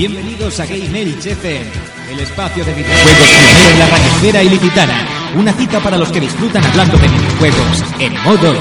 Bienvenidos a Game Elche FM, el espacio de videojuegos pionero en la radiosfera ilicitana. Una cita para los que disfrutan hablando de videojuegos en modo.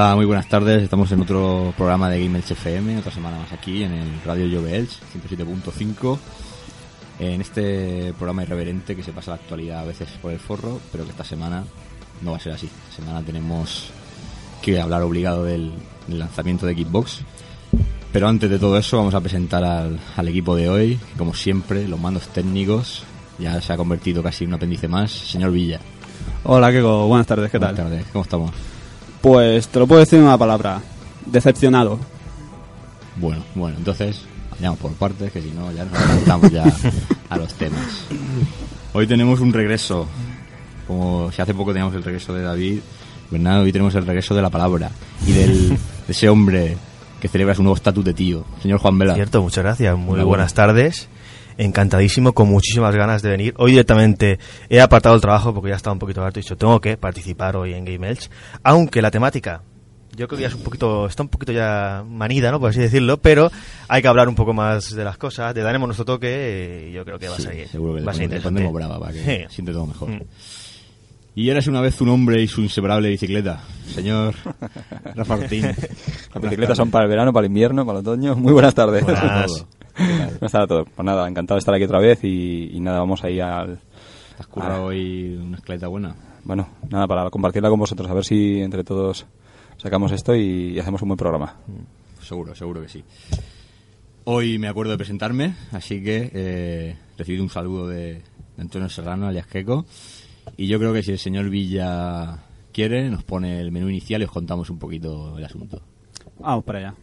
Hola, muy buenas tardes. Estamos en otro programa de Game Elche FM, otra semana más aquí en el Radio Jove Elche 107.5. En este programa irreverente que se pasa la actualidad a veces por el forro, pero que esta semana no va a ser así. Esta semana tenemos que hablar obligado del, del lanzamiento de Xbox. Pero antes de todo eso, vamos a presentar al, al equipo de hoy, que como siempre, los mandos técnicos, ya se ha convertido casi en un apéndice más. Señor Villa. Hola, Keko. Buenas tardes, ¿qué Buenas tal? tardes, ¿cómo estamos? Pues te lo puedo decir en una palabra. Decepcionado. Bueno, bueno, entonces vayamos por partes, que si no ya nos adelantamos ya a los temas. Hoy tenemos un regreso, como si hace poco teníamos el regreso de David, ¿verdad? Hoy tenemos el regreso de la palabra y del, de ese hombre que celebra su nuevo estatus de tío, señor Juan Vela. Cierto, muchas gracias. Muy buenas tardes. Encantadísimo, con muchísimas ganas de venir. Hoy directamente he apartado el trabajo porque ya estaba un poquito harto y he dicho, tengo que participar hoy en Game Elch. Aunque la temática, yo creo que ya es un poquito, está un poquito ya manida, ¿no? Por así decirlo, pero hay que hablar un poco más de las cosas, le daremos nuestro toque y yo creo que va a Sí, salir. seguro que va a ser le interesante. pondremos brava para que Sí. siente todo mejor. Mm. Y eres una vez un hombre y su inseparable bicicleta, señor Rafa Ortín. Las bicicletas son para el verano, para el invierno, para el otoño. Muy buenas tardes. Buenas. Todo. Tardes a todos. Pues nada, encantado de estar aquí otra vez y, y nada, vamos ahí al... ¿Te has currado hoy una escaleta buena? Bueno, nada, para compartirla con vosotros, a ver si entre todos sacamos esto y, y hacemos un buen programa. Seguro, seguro que sí. Hoy me acuerdo de presentarme, así que eh, recibí un saludo de, de Antonio Serrano, alias Queco. Y yo creo que si el señor Villa quiere, nos pone el menú inicial y os contamos un poquito el asunto. Vamos para allá.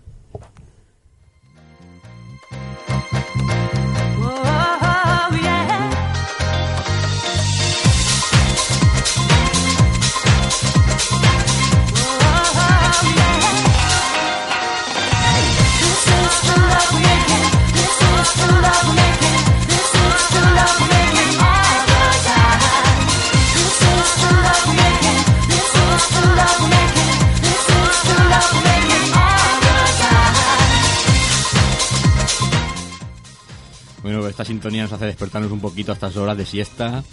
Bueno, esta sintonía nos hace despertarnos un poquito a estas horas de siesta.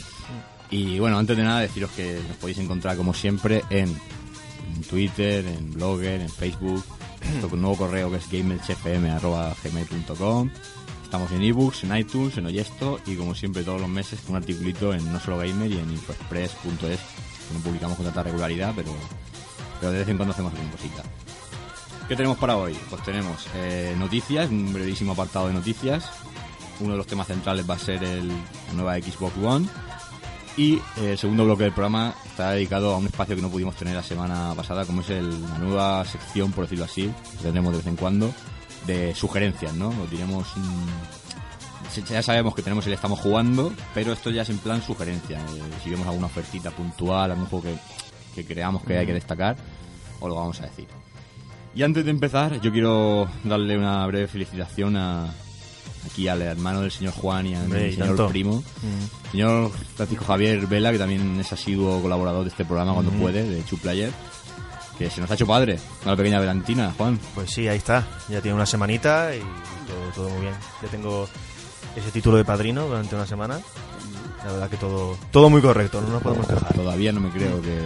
Y bueno, antes de nada deciros que nos podéis encontrar como siempre en, en Twitter, en Blogger, en Facebook, nuestro nuevo correo que es gamerchfm.gmail.com Estamos en ebooks, en iTunes, en Oyesto y como siempre todos los meses con un articulito en No Solo Gamer y en infoexpress.es que no publicamos con tanta regularidad, pero, pero de vez en cuando hacemos alguna cosita. ¿Qué tenemos para hoy? Pues tenemos eh, noticias, un brevísimo apartado de noticias. Uno de los temas centrales va a ser el, la nueva Xbox One. Y eh, el segundo bloque del programa está dedicado a un espacio que no pudimos tener la semana pasada, como es el- la nueva sección, por decirlo así, que tendremos de vez en cuando, de sugerencias, ¿no? Os diremos ya sabemos que tenemos el estamos jugando, pero esto ya es en plan sugerencia. Eh, si vemos alguna ofertita puntual, algún juego que, que creamos que hay que destacar, os lo vamos a decir. Y antes de empezar, yo quiero darle una breve felicitación a aquí al hermano del señor Juan y al Hombre, señor tanto. primo, Mm. señor Francisco Javier Vela, que también es asiduo colaborador de este programa cuando puede, de Chu Player, que se nos ha hecho padre, una pequeña velantina, Juan. Pues sí, ahí está. Ya tiene una semanita y todo, todo muy bien. Ya tengo ese título de padrino durante una semana. La verdad que todo, todo muy correcto, no nos podemos quejar. Todavía no me creo que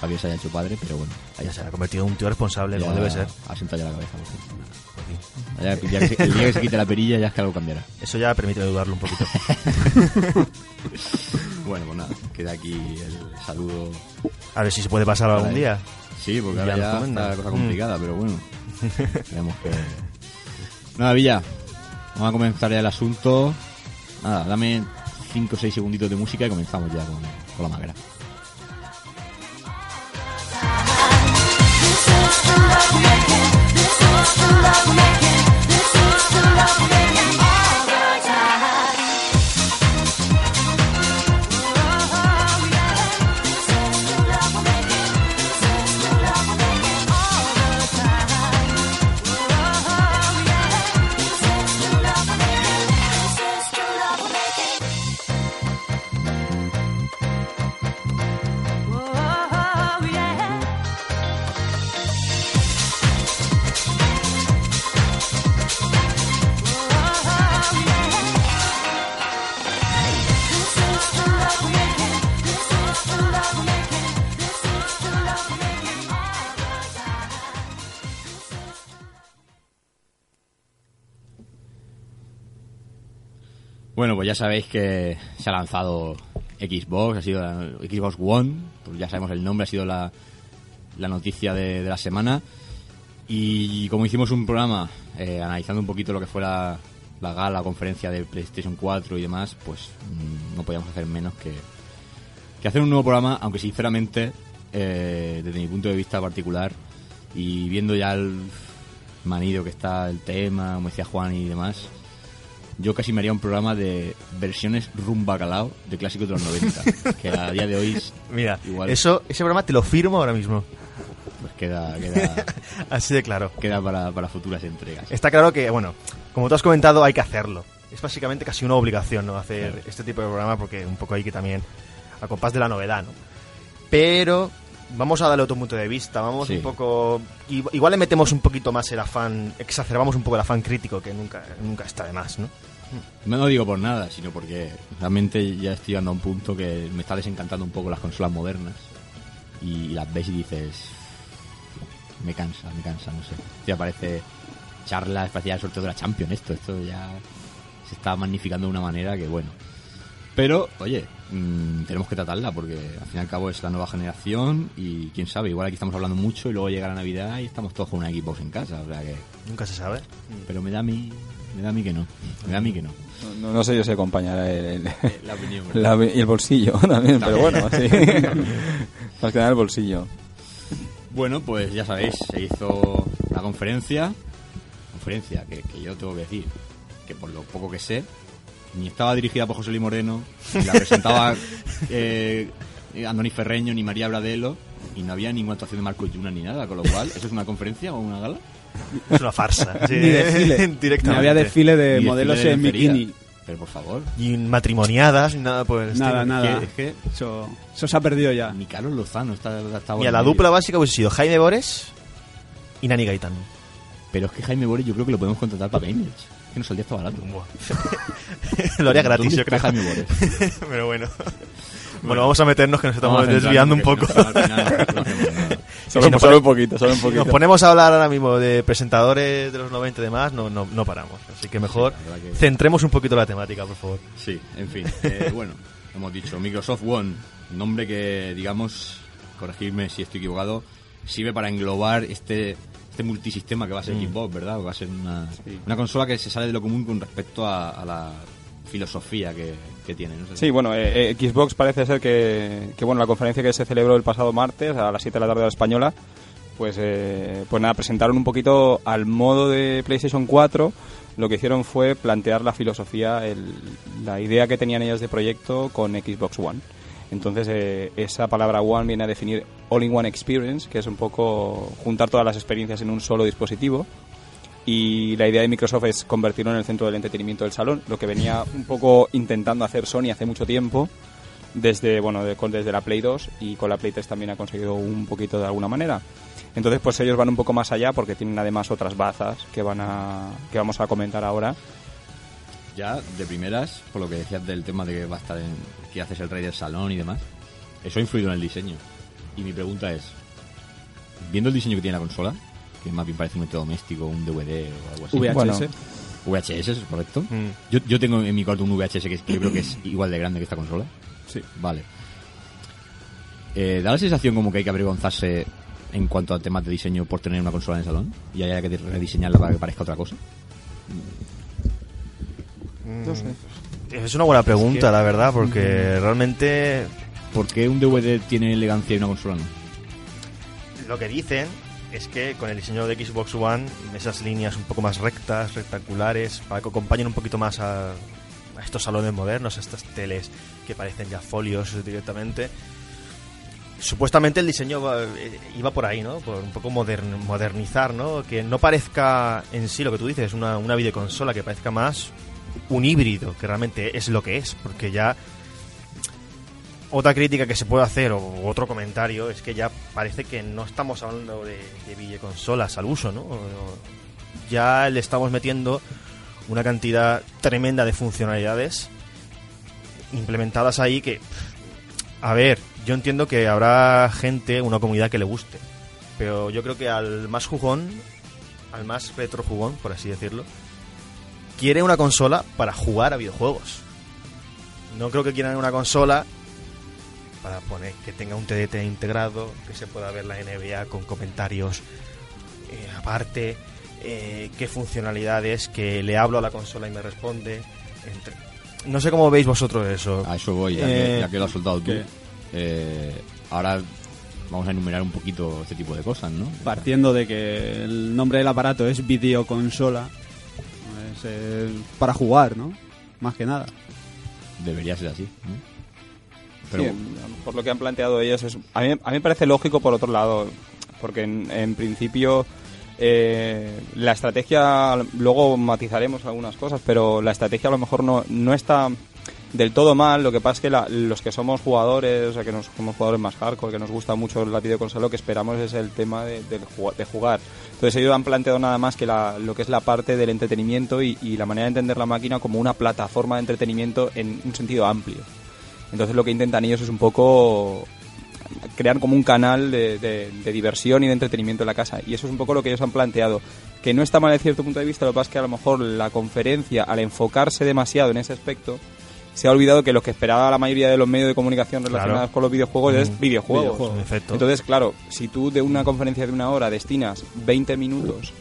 Javier se haya hecho padre, pero bueno, Ya se ha convertido en un tío responsable, ya como debe ser. Ha sentado ya la cabeza. por fin. Ya- ya que se- el día que se quite la perilla ya es que algo cambiará. Eso ya permite dudarlo un poquito. Bueno, pues nada, queda aquí el saludo. A ver si se puede pasar algún día. Sí, porque Ya ahora ya comentan. está la cosa Mm. complicada, pero bueno. Tenemos que... Nada, Villa, vamos a comenzar ya el asunto. Nada, dame 5 o 6 segunditos de música y comenzamos ya con, con la magra. This is the love we're making. This is the love we're making. This is the love we're making. Bueno, pues ya sabéis que se ha lanzado Xbox, ha sido Xbox One, pues ya sabemos el nombre, ha sido la, la noticia de, de la semana. Y como hicimos un programa eh, analizando un poquito lo que fue la, la gala, conferencia de PlayStation 4 y demás, pues mm, no podíamos hacer menos que, que hacer un nuevo programa, aunque sinceramente, eh, desde mi punto de vista particular, y viendo ya el manido que está el tema, como decía Juan y demás, yo casi me haría un programa de versiones rumbacalao de clásicos de los 90, que a día de hoy Mira, Igual. eso, ese programa te lo firmo ahora mismo. pues queda, queda, Así de claro. queda para, para futuras entregas. Está claro que, bueno, como tú has comentado, hay que hacerlo. Es básicamente casi una obligación, ¿no? Hacer este tipo de programa porque un poco hay que también, a compás de la novedad, ¿no? Pero vamos a darle otro punto de vista, vamos Sí. un poco... Igual le metemos un poquito más el afán, exacerbamos un poco el afán crítico, que nunca, nunca está de más, ¿no? No lo digo por nada, sino porque realmente ya estoy llegando a un punto que me está desencantando un poco las consolas modernas. Y las ves y dices. Me cansa, me cansa, no sé. Ya parece charlas, parecía el sorteo de la Champions esto. Esto ya se está magnificando de una manera que, bueno. Pero, oye, mm, tenemos que tratarla porque al fin y al cabo es la nueva generación y quién sabe, igual aquí estamos hablando mucho y luego llega la Navidad y estamos todos con una Xbox en casa. O sea que. Nunca se sabe. Pero me da a mí. Me da a mí que no. Me da a mí que no. No, no sé yo si acompañará el, el- La opinión, y el bolsillo también, pero bueno, sí. Más que nada el bolsillo. Bueno, pues ya sabéis, se hizo la conferencia. Conferencia que, que yo tengo que decir que por lo poco que sé, ni estaba dirigida por José Luis Moreno, ni la presentaba eh, Andoni Ferreño, ni María Bradelo, y no había ninguna actuación de Marco Yuna ni nada, con lo cual, ¿eso es una conferencia o una gala? Es una farsa. sí, Ni desfile. directamente. No había desfile de Ni modelos desfile de en bikini. Pero por favor, Ni matrimoniadas, ni nada por el estilo. Nada, nada. es que, Eso, eso se ha perdido ya. ni Carlos Lozano está, está Mira, en la medio. dupla básica hubiese sido Jaime Bores y Nani Gaitán. Pero es que Jaime Boris yo creo que lo podemos contratar para Gamers. Que nos saldría esto barato. Lo haría gratis, ¿Dónde yo creo. Pero bueno. Bueno, vamos a meternos que nos estamos Vamos desviando un poco. no, al final no. Solo, un poquito, solo un Si poquito. nos ponemos a hablar ahora mismo de presentadores de los 90 y demás, no, no, no paramos. Así que mejor que- centremos un poquito la temática, por favor. Sí, en fin. eh, bueno, hemos dicho Microsoft One, nombre que, digamos, corregirme si estoy equivocado, sirve para englobar este este multisistema que va a ser Mm. Xbox, ¿verdad? Va a ser una, una consola que se sale de lo común con respecto a, a la filosofía que, que tiene. ¿no? Sí, bueno, eh, eh, Xbox parece ser que, que, bueno, la conferencia que se celebró el pasado martes a las 7 de la tarde de la española, pues, eh, pues nada, presentaron un poquito al modo de PlayStation 4. Lo que hicieron fue plantear la filosofía, el- la idea que tenían ellos de proyecto con Xbox One. Entonces, eh, esa palabra One viene a definir All-in-One Experience, que es un poco juntar todas las experiencias en un solo dispositivo. Y la idea de Microsoft es convertirlo en el centro del entretenimiento del salón, lo que venía un poco intentando hacer Sony hace mucho tiempo, desde, bueno, de- desde la Play 2 y con la Play 3 también ha conseguido un poquito de alguna manera. Entonces, pues ellos van un poco más allá porque tienen además otras bazas que van a que vamos a comentar ahora. Ya, de primeras, por lo que decías del tema de que va a estar en, que haces el rey del salón y demás, eso ha influido en el diseño. Y mi pregunta es, viendo el diseño que tiene la consola, que más bien parece un electrodoméstico, un DVD o algo así. VHS. Bueno. VHS, ¿es correcto? Mm. Yo, yo tengo en mi cuarto un VHS que, que yo creo que es igual de grande que esta consola. Sí. Vale. Eh, ¿Da la sensación como que hay que avergonzarse en cuanto a temas de diseño por tener una consola en el salón? Y haya que rediseñarla para que parezca otra cosa. Es una buena pregunta, la verdad, porque realmente ¿Por qué un DVD tiene elegancia y una consola no? lo que dicen es que con el diseño de Xbox One, esas líneas un poco más rectas, rectangulares, para que acompañen un poquito más a, a estos salones modernos, a estas teles que parecen ya folios directamente. Supuestamente el diseño eh, iba por ahí, ¿no? Por un poco modern- modernizar, ¿no? Que no parezca en sí lo que tú dices, una, una videoconsola, que parezca más un híbrido, que realmente es lo que es, porque ya otra crítica que se puede hacer o otro comentario es que ya parece que no estamos hablando de, de videoconsolas al uso, ¿no? Ya le estamos metiendo una cantidad tremenda de funcionalidades implementadas ahí que, a ver, yo entiendo que habrá gente, una comunidad que le guste, pero yo creo que al más jugón, al más retro jugón, por así decirlo, quiere una consola para jugar a videojuegos. No creo que quieran una consola para poner que tenga un TDT integrado, que se pueda ver la NBA con comentarios eh, aparte, eh, qué funcionalidades, que le hablo a la consola y me responde. entre- No sé cómo veis vosotros eso. A eso voy, ya, que, Eh, ya que lo has soltado tú. Eh, ahora vamos a enumerar un poquito este tipo de cosas, ¿no? Partiendo de que el nombre del aparato es videoconsola, es para jugar, ¿no? Más que nada. Debería ser así, ¿no? Pero Sí, por lo que han planteado ellos, es, a, mí, a mí me parece lógico por otro lado, porque en, en principio eh, la estrategia, luego matizaremos algunas cosas, pero la estrategia a lo mejor no, no está del todo mal, lo que pasa es que la- los que somos jugadores, o sea, que nos, somos jugadores más hardcore, que nos gusta mucho la videoconsola, lo que esperamos es el tema de, de jugar. Entonces ellos han planteado nada más que la- lo que es la parte del entretenimiento y, la manera de entender la máquina como una plataforma de entretenimiento en un sentido amplio. Entonces lo que intentan ellos es un poco crear como un canal de diversión y de entretenimiento en la casa. Y eso es un poco lo que ellos han planteado. Que no está mal de cierto punto de vista, lo que pasa es que a lo mejor la conferencia, al enfocarse demasiado en ese aspecto, se ha olvidado que lo que esperaba la mayoría de los medios de comunicación relacionados Claro. con los videojuegos es Mm. videojuegos. Entonces, claro, si tú de una conferencia de una hora destinas 20 minutos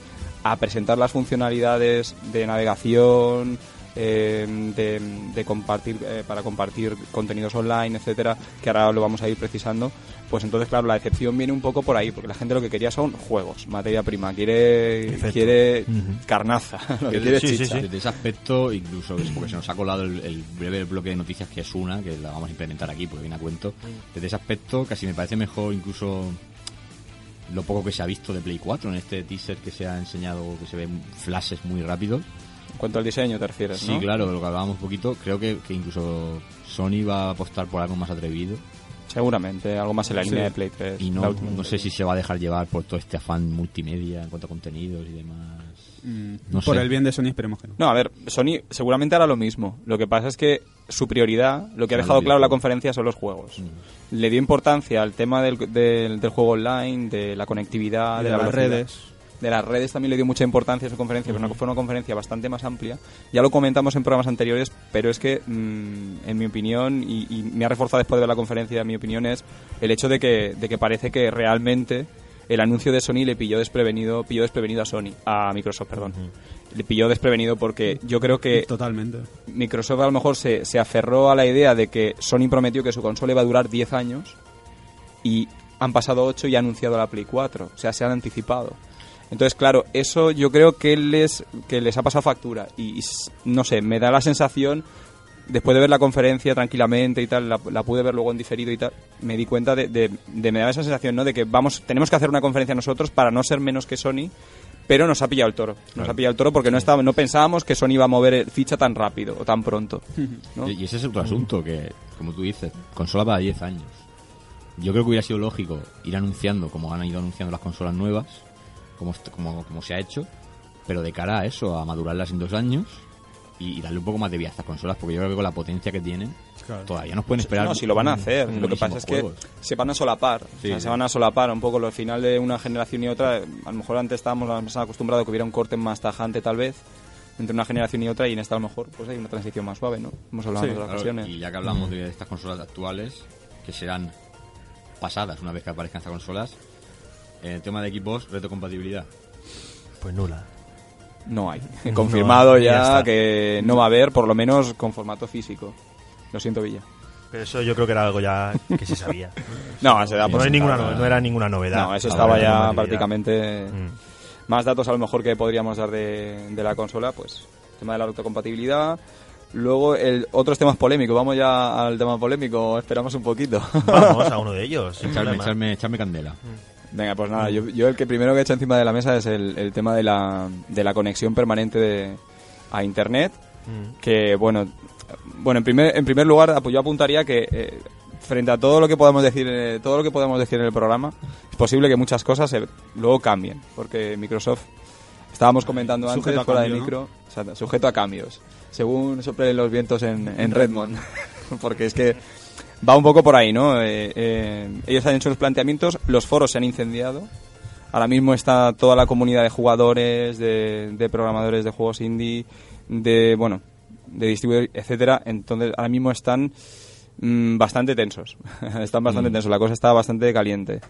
a presentar las funcionalidades de navegación, eh, de, de compartir eh, para compartir contenidos online, etcétera, que ahora lo vamos a ir precisando, pues entonces claro la decepción viene un poco por ahí, porque la gente lo que quería son juegos, materia prima, quiere Perfecto. quiere carnaza, lo que quiere sí, chicha. sí. Desde ese aspecto, incluso es porque se nos ha colado el, el breve bloque de noticias que es una, que la vamos a implementar aquí porque viene a cuento. Desde ese aspecto, casi me parece mejor incluso lo poco que se ha visto de Play 4 en este teaser que se ha enseñado, que se ven flashes muy rápidos. En cuanto al diseño te refieres, Sí, ¿no? claro, lo que hablábamos un poquito. Creo que, que incluso Sony va a apostar por algo más atrevido. Seguramente, algo más en la Sí. línea de Play 3. Y la no, no sé si se va a dejar llevar por todo este afán multimedia en cuanto a contenidos y demás. Mm, No Por sé. el bien de Sony esperemos que no. No, a ver, Sony seguramente hará lo mismo. Lo que pasa es que su prioridad, lo que ha dejado claro en la conferencia son los juegos. Mm. Le dio importancia al tema del, del, del juego online, de la conectividad, Y de, de la las velocidad. redes. De las redes también le dio mucha importancia a su conferencia, pero no- fue una conferencia bastante más amplia. Ya lo comentamos en programas anteriores, pero es que, mm, en mi opinión, y, y me ha reforzado después de ver la conferencia, mi opinión es el hecho de que, de que parece que realmente el anuncio de Sony le pilló desprevenido, pilló desprevenido a Sony, a Microsoft, perdón. Le pilló desprevenido porque yo creo que Totalmente. Microsoft a lo mejor se, se aferró a la idea de que Sony prometió que su consola iba a durar 10 años y han pasado 8 y ha anunciado la Play 4. O sea, se han anticipado. Entonces, claro, eso yo creo que les, que les ha pasado factura. Y, no sé, me da la sensación, después de ver la conferencia tranquilamente y tal, la, la pude ver luego en diferido y tal, me di cuenta de, de, de- me da esa sensación, ¿no? De que vamos, tenemos que hacer una conferencia nosotros para no ser menos que Sony, pero nos ha pillado el toro. Nos ha pillado el toro porque no, estaba, no pensábamos que Sony iba a mover el ficha tan rápido o tan pronto. ¿no? Y ese es otro asunto que, como tú dices, consola para 10 años. Yo creo que hubiera sido lógico ir anunciando, como han ido anunciando las consolas nuevas, como, como, como se ha hecho, pero de cara a eso, a madurarlas en dos años y, y darle un poco más de vida a estas consolas, porque yo creo que con la potencia que tienen, todavía nos pueden esperar. No, si lo van a hacer. Lo que pasa buenísimos es que juegos. se van a solapar. o Sí, sea, sí. se van a solapar un poco. Al final de una generación y otra, a lo mejor antes estábamos más acostumbrados a que hubiera un corte más tajante, tal vez, entre una generación y otra, y en esta a lo mejor pues hay una transición más suave, ¿no? Hemos hablado Sí, en otras Claro, ocasiones. y ya que hablamos de estas consolas actuales, que serán pasadas una vez que aparezcan estas consolas, en el tema de equipos, retrocompatibilidad. Pues nula. No hay. Confirmado ya que no va a haber, por lo menos con formato físico. Lo siento, Villa. Pero eso yo creo que era algo ya que se sabía. No, se da por no, hay ninguna, no, no era ninguna novedad. No, eso estaba ya retrocompatibilidad. prácticamente... Mm. Más datos a lo mejor que podríamos dar de, de la consola, pues tema de la autocompatibilidad. Luego, el, otros temas polémicos. Vamos ya al tema polémico, esperamos un poquito. Vamos a uno de ellos. Echarme, echarme, echarme candela. Venga, pues nada, yo, yo el que primero que he hecho encima de la mesa es el, el tema de la, de la conexión permanente de, a Internet. Mm. Que, bueno, bueno en, primer, en primer lugar, yo apuntaría que eh, frente a todo lo que podemos decir eh, todo lo que podemos decir en el programa, es posible que muchas cosas eh, luego cambien. Porque Microsoft, estábamos comentando antes, Sujeto a fuera de micro, sujeto a cambios. Según soplen los vientos en, en Redmond. porque es que va un poco por ahí, ¿no? Eh, eh, ellos han hecho los planteamientos, los foros se han incendiado. Ahora mismo está toda la comunidad de jugadores, de, de programadores de juegos indie, de, bueno, de distribuidor, etcétera. Entonces, ahora mismo están mm, bastante tensos. están bastante tensos. La cosa está bastante caliente.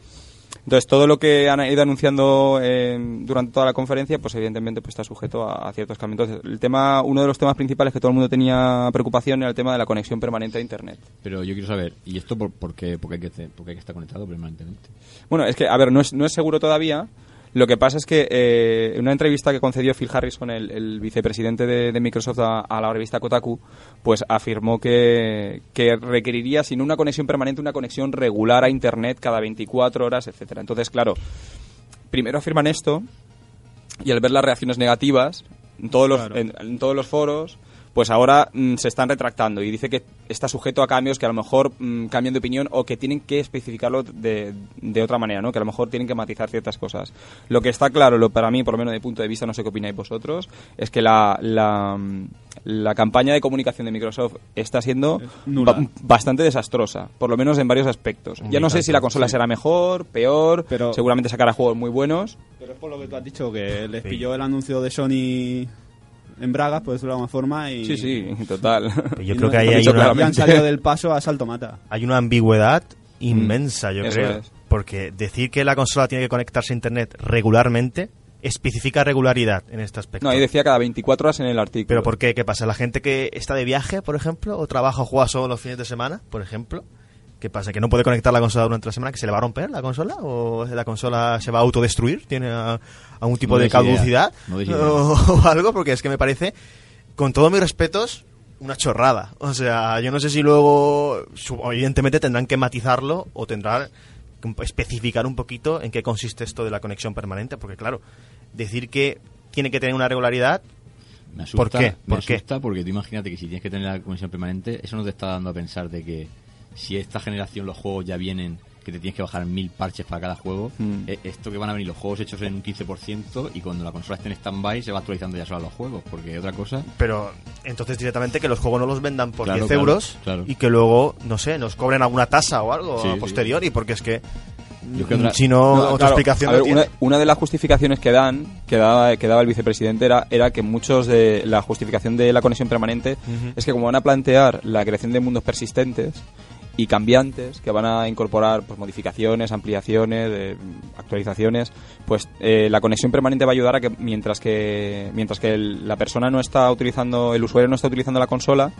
Entonces, todo lo que han ido anunciando eh, durante toda la conferencia, pues evidentemente pues, está sujeto a, a ciertos cambios. Entonces, el tema, uno de los temas principales que todo el mundo tenía preocupación era el tema de la conexión permanente a Internet. Pero yo quiero saber, ¿y esto por, por qué, por qué hay, que, hacer- por qué hay que estar conectado permanentemente? Bueno, es que, a ver, no es, no es seguro todavía. Lo que pasa es que eh, en una entrevista que concedió Phil Harrison, el, el vicepresidente de, de Microsoft, a, a la revista Kotaku, pues afirmó que, que requeriría, si no una conexión permanente, una conexión regular a Internet cada 24 horas, etcétera. Entonces, claro, primero afirman esto y al ver las reacciones negativas en todos los, Claro. en, en todos los foros, pues ahora mm, se están retractando y dice que está sujeto a cambios que a lo mejor mm, cambian de opinión o que tienen que especificarlo de, de otra manera, ¿no? Que a lo mejor tienen que matizar ciertas cosas. Lo que está claro, lo, para mí, por lo menos de punto de vista, no sé qué opináis vosotros, es que la, la, mm, la campaña de comunicación de Microsoft está siendo ba- bastante desastrosa, por lo menos en varios aspectos. Ya no sé si la consola será mejor, peor, Pero- seguramente sacará juegos muy buenos. Pero es por lo que tú has dicho, que les Sí. pilló el anuncio de Sony en Bragas, por decirlo de alguna forma, y... Sí, sí, total. Yo y creo no- que ahí hay una, han salido del paso a salto mata. hay una ambigüedad inmensa, yo Eso creo. es. Porque decir que la consola tiene que conectarse a Internet regularmente especifica regularidad en este aspecto. No, ahí decía cada 24 horas en el artículo. ¿Pero por qué? ¿Qué pasa? ¿La gente que está de viaje, por ejemplo, o trabaja o juega solo los fines de semana, por ejemplo? ¿Qué pasa? ¿Que no puede conectar la consola durante la semana? ¿Que se le va a romper la consola? ¿O la consola se va a autodestruir? ¿Tiene algún tipo No de caducidad? No o, o algo? Porque es que me parece, con todos mis respetos, una chorrada. O sea, yo no sé si luego, evidentemente tendrán que matizarlo o tendrán que especificar un poquito en qué consiste esto de la conexión permanente. Porque claro, decir que tiene que tener una regularidad Me asusta, ¿Por qué? Me ¿Por qué? asusta porque tú imagínate que si tienes que tener la conexión permanente, eso no te está dando a pensar de que si esta generación los juegos ya vienen, que te tienes que bajar mil parches para cada juego, Mm. eh, esto que van a venir los juegos hechos en un 15% y cuando la consola esté en stand-by se va actualizando ya solo los juegos, porque otra cosa... Pero entonces directamente que los juegos no los vendan por Claro, 10 claro, euros claro. y que luego, no sé, nos cobren alguna tasa o algo Sí, a sí. posteriori, porque es que Yo es que si no, No, otra claro, explicación no una, una de las justificaciones que dan, que daba, que daba el vicepresidente, era, era que muchos de la justificación de la conexión permanente es que como van a plantear la creación de mundos persistentes y cambiantes, que van a incorporar pues, modificaciones, ampliaciones, eh, actualizaciones, pues eh, la conexión permanente va a ayudar a que mientras que mientras que el- la persona no está utilizando, el usuario no está utilizando la consola,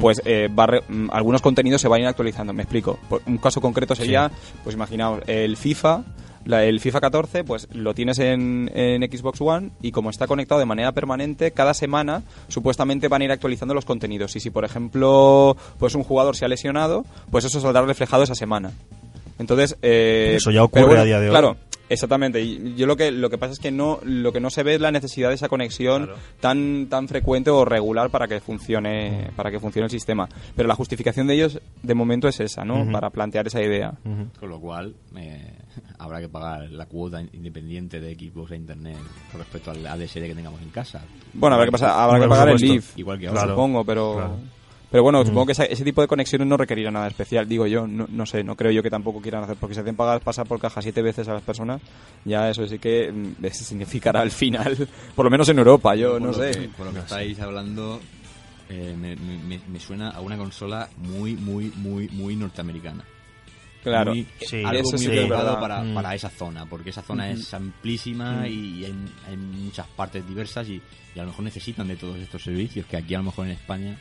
pues eh, va re- mm, algunos contenidos se van a ir actualizando. Me explico. Un caso concreto sería, pues imaginaos, el FIFA, la- el FIFA 14, pues lo tienes en, en Xbox One y como está conectado de manera permanente, cada semana supuestamente van a ir actualizando los contenidos. Y si, por ejemplo, pues un jugador se ha lesionado, pues eso saldrá reflejado esa semana. Entonces, eh, Eso ya ocurre a día de hoy. Claro, exactamente. Y yo lo que lo que pasa es que no lo que no se ve es la necesidad de esa conexión Claro. tan tan frecuente o regular para que funcione para que funcione el sistema. Pero la justificación de ellos de momento es esa, ¿no? Para plantear esa idea. Con lo cual, eh, habrá que pagar la cuota independiente de Xbox e Internet con respecto al ADSL que tengamos en casa. Bueno, habrá que pasar, habrá que pagar el. Leaf, Igual que. Claro. supongo, pero claro. pero bueno, supongo que esa- ese tipo de conexiones no requerirá nada especial, digo yo, no, no sé, no creo yo que tampoco quieran hacer, porque si hacen pagar pasar por caja siete veces a las personas, ya eso sí que mm, eso significará al final, por lo menos en Europa, yo Por no sé. que- por lo que estáis hablando, eh, me, me- me suena a una consola muy, muy, muy, muy norteamericana. Claro, Muy- Sí, algo muy sí verdad. para, Mm. para esa zona, porque esa zona es amplísima y hay, hay muchas partes diversas y, y a lo mejor necesitan de todos estos servicios que aquí a lo mejor en España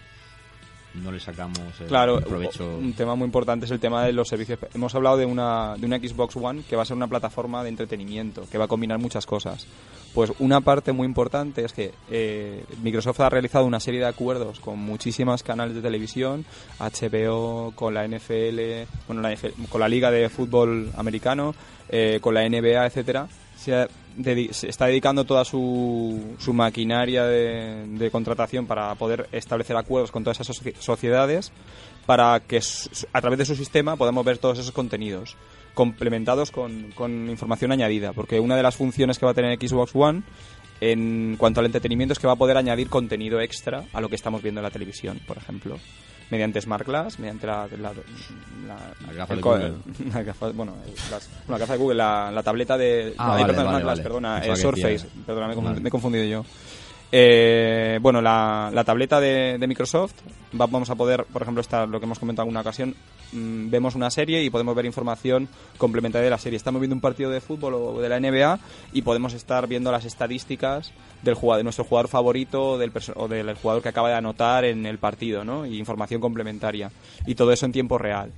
no le sacamos el Claro, provecho. un tema muy importante es el tema de los servicios. Hemos hablado de una, de una Xbox One que va a ser una plataforma de entretenimiento, que va a combinar muchas cosas. Pues una parte muy importante es que eh, Microsoft ha realizado una serie de acuerdos con muchísimos canales de televisión, HBO, con la NFL, bueno, la NFL con la Liga de Fútbol Americano, eh, con la NBA, etcétera. Se, ha dedi- se está dedicando toda su, su maquinaria de, de contratación para poder establecer acuerdos con todas esas soci- sociedades para que a través de su sistema podamos ver todos esos contenidos complementados con, con información añadida. Porque una de las funciones que va a tener Xbox One en cuanto al entretenimiento es que va a poder añadir contenido extra a lo que estamos viendo en la televisión por ejemplo mediante Smart Glass, mediante la, la, la- el Google. las gafas- bueno, las, bueno, la gafa de Google, la, la tableta de... Ah, ay, vale, perdón, vale, Smart Glass, vale. perdona, eh, Surface, perdona, me he confundido yo. Eh, bueno, la, la tableta de, de Microsoft va- vamos a poder, por ejemplo, esta, lo que hemos comentado en alguna ocasión, mm, vemos una serie y podemos ver información complementaria de la serie. Estamos viendo un partido de fútbol o de la NBA y podemos estar viendo las estadísticas del jugador, de nuestro jugador favorito del perso- o del jugador que acaba de anotar en el partido, ¿no? Y información complementaria. Y todo eso en tiempo real.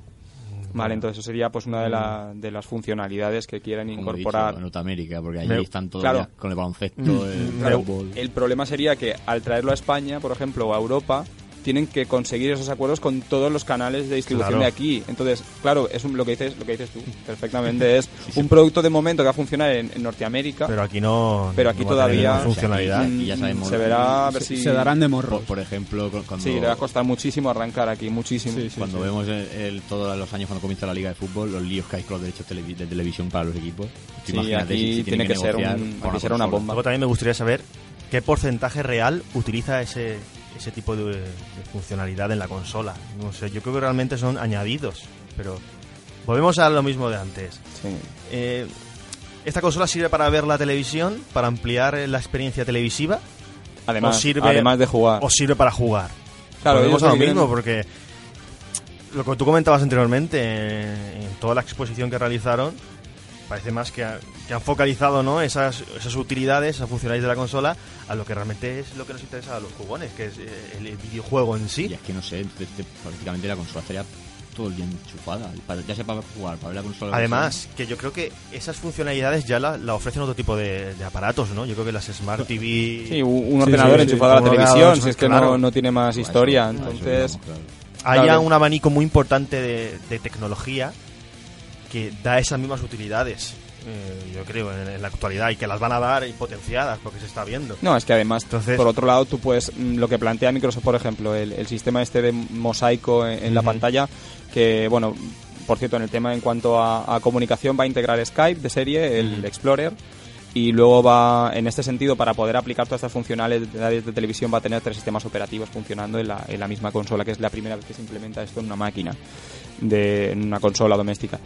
Vale, entonces eso sería pues una de, la- de las funcionalidades que quieren Como he incorporar. dicho, en Norteamérica, porque allí están todos claro. con el baloncesto, el Claro, fútbol. el problema sería que al traerlo a España, por ejemplo, o a Europa, tienen que conseguir esos acuerdos con todos los canales de distribución Claro. de aquí. Entonces, claro, es un- lo que dices, lo que dices tú, perfectamente es un producto de momento que va a funcionar en, en Norteamérica, Pero aquí no. Pero aquí no va a tener todavía- funcionalidad. Y ya sabemos- se verá a ver Se, si se darán de morros. Por, por ejemplo, cu- cuando, Sí, le va a costar muchísimo arrancar aquí, muchísimo. Sí, sí. cuando vemos el, el- todos los años cuando comienza la liga de fútbol, los líos que hay con los derechos de televisión para los equipos. Sí, imagínate aquí si- si tiene que ser un- será una bomba. Luego también me gustaría saber qué porcentaje real utiliza ese, ese tipo de, de funcionalidad en la consola. No sé, yo creo que realmente son añadidos, pero volvemos a lo mismo de antes. Sí. Eh, ¿Esta consola sirve para ver la televisión, para ampliar eh, la experiencia televisiva? Además, ¿O sirve- además de jugar. ¿O sirve para jugar? Claro, Volvemos a lo mismo, porque lo que tú comentabas anteriormente, en toda la exposición que realizaron, parece más que, ha- que han focalizado ¿no? esas, esas utilidades, esas funcionalidades de la consola, a lo que realmente es lo que nos interesa a los jugones, que es eh, el videojuego en Y sí. es que no sé, prácticamente la consola estaría todo el día enchufada. para- ya sea para jugar, para ver la consola. Además, que yo creo que esas funcionalidades ya la, la ofrecen otro tipo de, de aparatos, ¿no? Yo creo que las Smart TV... Sí, un, Sí, ordenador sí, sí. enchufado a la televisión, si es que claro. no, no tiene más historia. eso Entonces, íbamos, claro. haya Claro. un abanico muy importante de, de tecnología que da esas mismas utilidades, eh, yo creo, en, en la actualidad, y que las van a dar y potenciadas, porque se está viendo. No, es que además, Entonces- por otro lado, tú puedes, mm, lo que plantea Microsoft, por ejemplo, el, el sistema este de mosaico en, en la pantalla, que, bueno, por cierto, en el tema en cuanto a, a comunicación va a integrar Skype de serie, el Explorer, y luego va, en este sentido, para poder aplicar todas estas funcionalidades de televisión, va a tener tres sistemas operativos funcionando en la, en la misma consola, que es la primera vez que se implementa esto en una máquina, de, en una consola doméstica.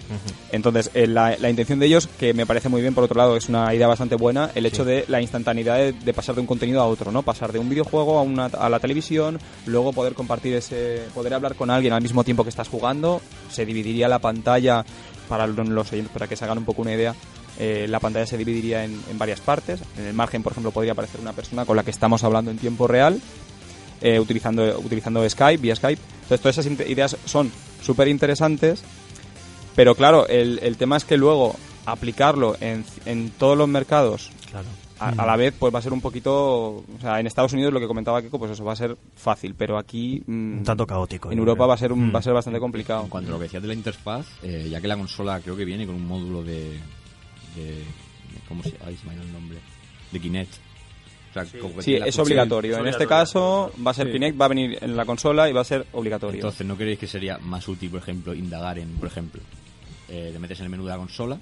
Entonces, eh, la, la intención de ellos, que me parece muy bien, por otro lado, es una idea bastante buena, el hecho de la instantaneidad de, de pasar de un contenido a otro, ¿no? Pasar de un videojuego a, una, a la televisión, luego poder compartir ese, poder hablar con alguien al mismo tiempo que estás jugando, se dividiría la pantalla, para los oyentes, para que se hagan un poco una idea, eh, la pantalla se dividiría en, en varias partes. En el margen, por ejemplo, podría aparecer una persona con la que estamos hablando en tiempo real, eh, utilizando, utilizando Skype, vía Skype. Entonces, todas esas ideas son súper interesantes, pero claro, el, el tema es que luego aplicarlo en, en todos los mercados Claro. a, a la vez pues va a ser un poquito o sea en Estados Unidos lo que comentaba Keiko pues eso va a ser fácil pero aquí mm, Un tanto caótico. en Europa creo. va a ser un- Mm. va a ser bastante complicado En cuanto a lo que decías de la interfaz, eh, ya que la consola creo que viene con un módulo de. de ¿Cómo se, ay, se me ha ido el nombre? De Kinect. Sea, sí. es obligatorio. Es en este caso va a ser Sí. Kinect va a venir en la consola y va a ser obligatorio. Entonces, ¿no creéis que sería más útil, por ejemplo, indagar en, por ejemplo, eh, te metes en el menú de la consola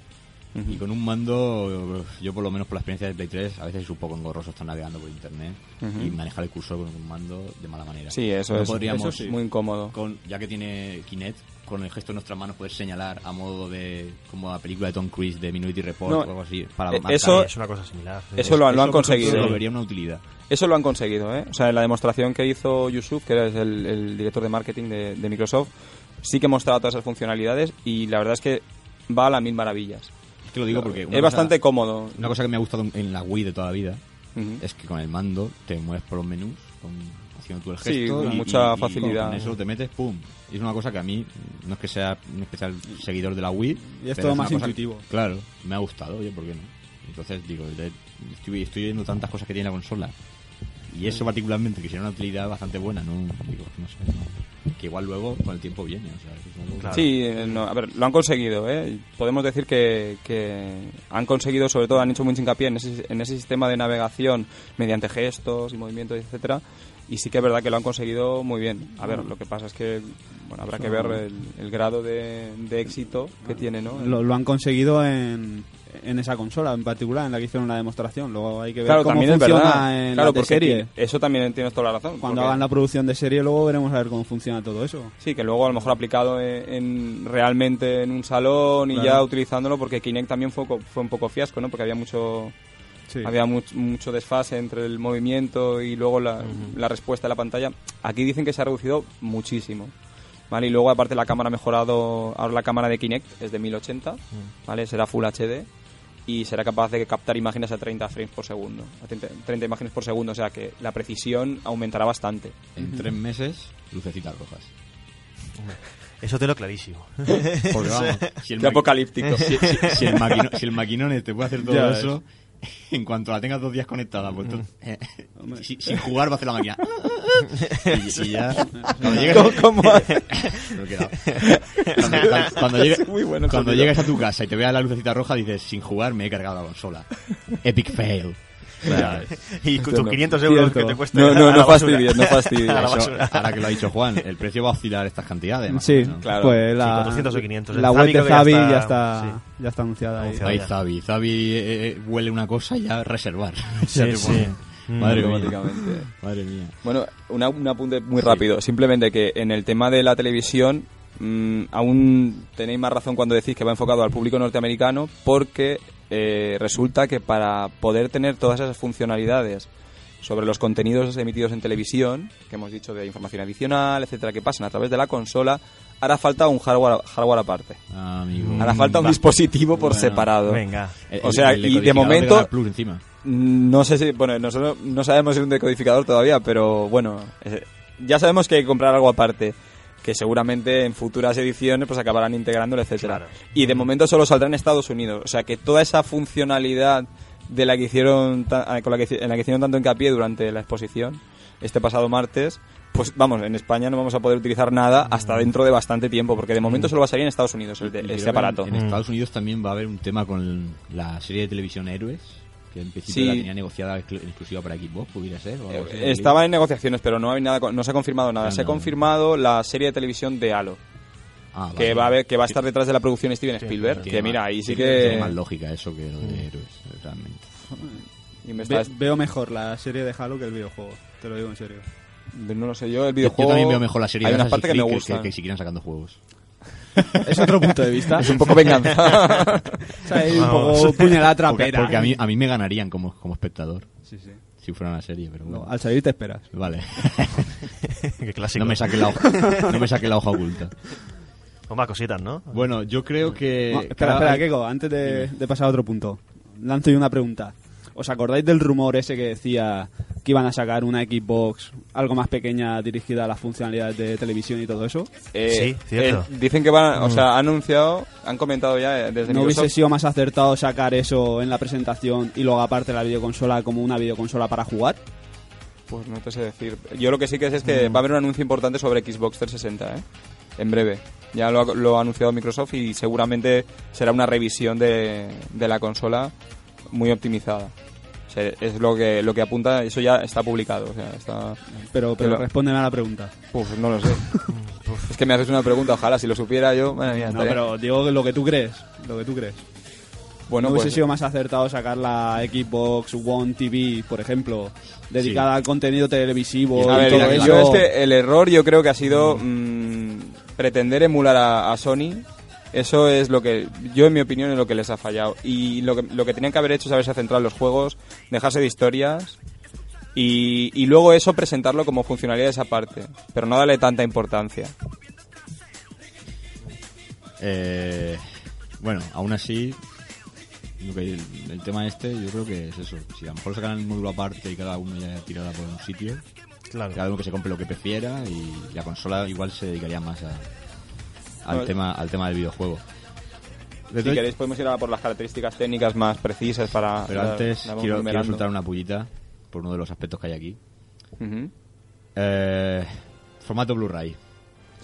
y con un mando, yo por lo menos por la experiencia de Play 3, a veces es un poco engorroso estar navegando por internet y manejar el cursor con un mando de mala manera. sí eso No es podríamos- eso es muy incómodo. Con, ya que tiene Kinect, con el gesto de nuestras manos poder señalar a modo de como la película de Tom Cruise de Minority Report No, o algo así para eh, eso- Es una cosa similar. eso lo, lo han por ejemplo, conseguido Lo vería una utilidad. Eso lo han conseguido, ¿eh? O sea, en la demostración que hizo Yusuf, que es el, el director de marketing de, de Microsoft, sí que mostraba todas esas funcionalidades y la verdad es que va a las mil maravillas. Es que lo digo porque Es cosa- bastante cómodo. Una cosa que me ha gustado en la Wii de toda la vida es que con el mando te mueves por los menús con, haciendo tú el Sí, gesto con y, mucha y- y facilidad. con eso te metes pum y es una cosa que a mí no es que sea un especial seguidor de la Wii Y es todo una más intuitivo. claro me ha gustado oye por qué no entonces digo estoy, estoy viendo tantas cosas que tiene la consola y eso particularmente que sería una utilidad bastante buena no digo no sé no. que igual luego con el tiempo viene o sea, es algo- Claro. Sí, eh, no, a ver, lo han conseguido, ¿eh? Podemos decir que, que han conseguido, sobre todo han hecho mucho hincapié en ese, en ese sistema de navegación mediante gestos y movimientos, etcétera y sí que es verdad que lo han conseguido muy bien. A ver, lo que pasa es que bueno, habrá que ver el, el grado de, de éxito que tiene, ¿no? Lo, lo han conseguido en, en esa consola en particular, en la que hicieron la demostración. Luego hay que ver Claro, cómo también funciona en claro, la de serie. eso también tienes toda la razón. Cuando porque- hagan la producción de serie, luego veremos a ver cómo funciona todo eso. Sí, que luego a lo mejor aplicado en, en- realmente en un salón y Claro. ya utilizándolo, porque Kinect también fue, fue un poco fiasco, ¿no? Porque había mucho Sí. había much- mucho desfase entre el movimiento y luego la, la respuesta de la pantalla. Aquí dicen que se ha reducido muchísimo. ¿Vale? Y luego aparte la cámara ha mejorado, ahora la cámara de Kinect es de 1080, ¿vale? será Full HD y será capaz de captar imágenes a 30 frames por segundo, a 30, 30 imágenes por segundo, o sea que la precisión aumentará bastante. En tres meses, lucecitas rojas. Eso te lo clarísimo. Porque vamos, si el, Qué apocalíptico. si, si- si el maquino- si el maquinón te puede hacer todo Ya eso, en cuanto la tengas dos días conectada, pues tú, eh, Hombre. si- sin jugar va a hacer la máquina. y, y ya. Cuando llegues, ¿Cómo- cómo hace? Me he quedado. Cuando, cuando- cuando llegue- Es muy bueno el cuando sonido. llegues a tu casa y te veas la lucecita roja, dices, sin jugar me he cargado la consola. Epic fail. Y con tus Entiendo. 500 euros Cierto. que te cuesta. No, no, no fastidies, no fastidies. Ahora que lo ha dicho Juan, el precio va a oscilar estas cantidades. más o Sí, menos. Claro. pues la, 400 o 500. la web de Zabi ya está, sí. ya está anunciada ahí. Zabi. Zabi eh, eh, huele una cosa y ya reservar. Sí, sí. Mm. Madre mía. Automáticamente. Madre mía. Bueno, una- un apunte muy rápido. Simplemente que en el tema de la televisión, mm, aún tenéis más razón cuando decís que va enfocado al público norteamericano, porque eh, resulta que para poder tener todas esas funcionalidades sobre los contenidos emitidos en televisión, que hemos dicho de información adicional, etcétera, que pasan a través de la consola, hará falta un hardware, hardware aparte. Amigo. Hará falta un va. dispositivo por Bueno, separado. Venga. El- o sea, el y de momento- Canal Plus encima. No sé si, bueno, nosotros no sabemos si es un decodificador todavía, pero bueno, eh, ya sabemos que hay que comprar algo aparte, que seguramente en futuras ediciones pues acabarán integrándolo, etcétera. Claro. Y de momento solo saldrá en Estados Unidos, o sea que toda esa funcionalidad de la que hicieron, eh, con la que, en la que hicieron tanto hincapié durante la exposición este pasado martes, pues vamos, en España no vamos a poder utilizar nada hasta dentro de bastante tiempo, porque de momento solo va a salir en Estados Unidos el este aparato. En, en Estados Unidos también va a haber un tema con la serie de televisión Héroes, que en principio Sí. la tenía negociada exclu- en exclusiva para Xbox, pudiera ser. o algo. Eh, Estaba en negociaciones, pero no hay nada, no se ha confirmado nada. Ah, se ha no. confirmado la serie de televisión de Halo, Ah, que vale. va a ver, que va a estar detrás de la producción Steven Sí, Spielberg. Que mira, ahí sí que Tiene más lógica eso que lo de Héroes, realmente. y me Ve- estás- veo mejor la serie de Halo que el videojuego, te lo digo en serio. no lo sé yo, el videojuego. yo también veo mejor la serie Hay de unas Assassin's partes que me gustan. que, que siguieran sacando juegos. Es otro punto de vista. Es un poco venganza. O sea, hay un poco puñalada Porque, trapera. porque a, mí, a mí me ganarían como, como espectador Sí, sí. si fuera una serie, pero No, bueno. al salir te esperas. Vale. Qué clásico. no, me saque la hoja, no me saque la hoja oculta. O más cositas, ¿no? Bueno, yo creo que... No, espera, espera, Keiko, antes de, de pasar a otro punto. Lanzo yo una pregunta. ¿Os acordáis del rumor ese que decía que iban a sacar una Xbox algo más pequeña dirigida a las funcionalidades de televisión y todo eso? Eh, Sí, cierto. eh, dicen que van, o sea, han anunciado, han comentado ya eh, desde ¿No Microsoft. hubiese sido más acertado sacar eso en la presentación y luego aparte la videoconsola como una videoconsola para jugar? Pues no te sé decir. Yo lo que sí que sé es que va a haber un anuncio importante sobre Xbox 360, ¿eh? En breve. Ya lo ha, lo ha anunciado Microsoft y seguramente será una revisión de, de la consola muy optimizada. Sea, es lo que, lo que apunta, eso ya está publicado. O sea, está... Pero, pero respóndeme a la pregunta. Uf, no lo sé. es que me haces una pregunta, ojalá, si lo supiera yo, madre mía, No, estaría- pero digo lo que tú crees. Lo que tú crees. bueno, ¿No hubiese pues, sido más acertado sacar la Xbox One TV, por ejemplo, dedicada al contenido televisivo A y ver, todo yo eso? es que el error yo creo que ha sido mm, pretender emular a, a Sony. Eso es lo que, yo en mi opinión, es lo que les ha fallado. Y lo que, lo que tenían que haber hecho es haberse centrado en los juegos, dejarse de historias y, y luego eso presentarlo como funcionalidades aparte. Pero no darle tanta importancia. Eh, bueno, aún así, lo que- el, el tema este yo creo que es eso. Si a lo mejor sacan el módulo aparte y cada uno ya tirará por un sitio, Claro. cada uno que se compre lo que prefiera y la consola igual se dedicaría más a- al, tema, al tema del videojuego. Si queréis podemos ir a por las características técnicas más precisas para... Pero antes la quiero, quiero soltar una pullita por uno de los aspectos que hay aquí. Eh, formato Blu-ray.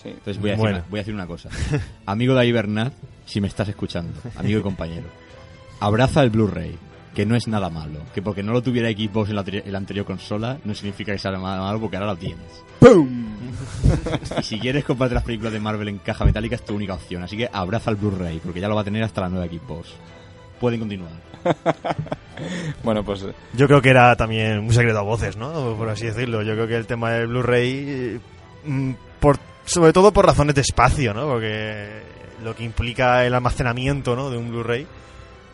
sí. Entonces voy a, decir Bueno. una, voy a decir una cosa. Amigo David Bernat, si me estás escuchando, amigo y compañero, abraza el Blu-ray, que no es nada malo. Que porque no lo tuviera Xbox en la, anteri- en la anterior consola, no significa que sea nada malo porque ahora lo tienes. ¡Pum! Y si quieres comprarte las películas de Marvel en caja metálica es tu única opción. Así que abraza el Blu-ray, porque ya lo va a tener hasta la nueva Xbox. Pueden continuar. Bueno, pues Yo creo que era también un secreto a voces, ¿no? Por así decirlo. Yo creo que el tema del Blu-ray, eh, mm, por, sobre todo por razones de espacio, ¿no? Porque lo que implica el almacenamiento, ¿no? De un Blu-ray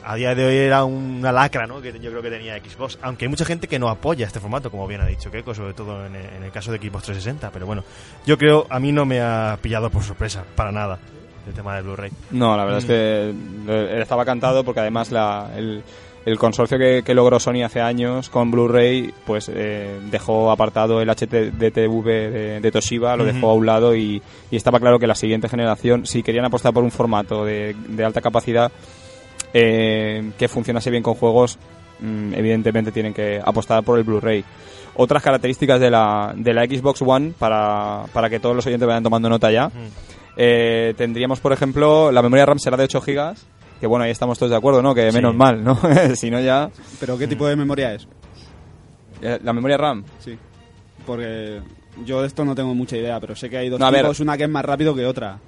a día de hoy era una lacra, ¿no? Que yo creo que tenía Xbox. Aunque hay mucha gente que no apoya este formato, como bien ha dicho Keiko, sobre todo en, en el caso de Xbox 360. Pero bueno, yo creo, a mí no me ha pillado por sorpresa, para nada, el tema del Blu-ray. No, la verdad es que eh, estaba cantado porque además la, el, el consorcio que, que logró Sony hace años con Blu-ray pues eh, dejó apartado el HDTV de, de Toshiba, lo dejó a un lado y, y estaba claro que la siguiente generación, si querían apostar por un formato de, de alta capacidad eh, que funcionase bien con juegos, mm, evidentemente tienen que apostar por el Blu-ray. Otras características de la, de la Xbox One, para, para que todos los oyentes vayan tomando nota ya, eh, tendríamos, por ejemplo, la memoria RAM será de 8 GB, que bueno, ahí estamos todos de acuerdo, ¿no? Que Sí. menos mal, ¿no? si no ya... ¿Pero qué tipo de memoria es? eh, La memoria RAM, Sí. Porque yo de esto no tengo mucha idea, pero sé que hay dos No, a ver. tipos, una que es más rápido que otra.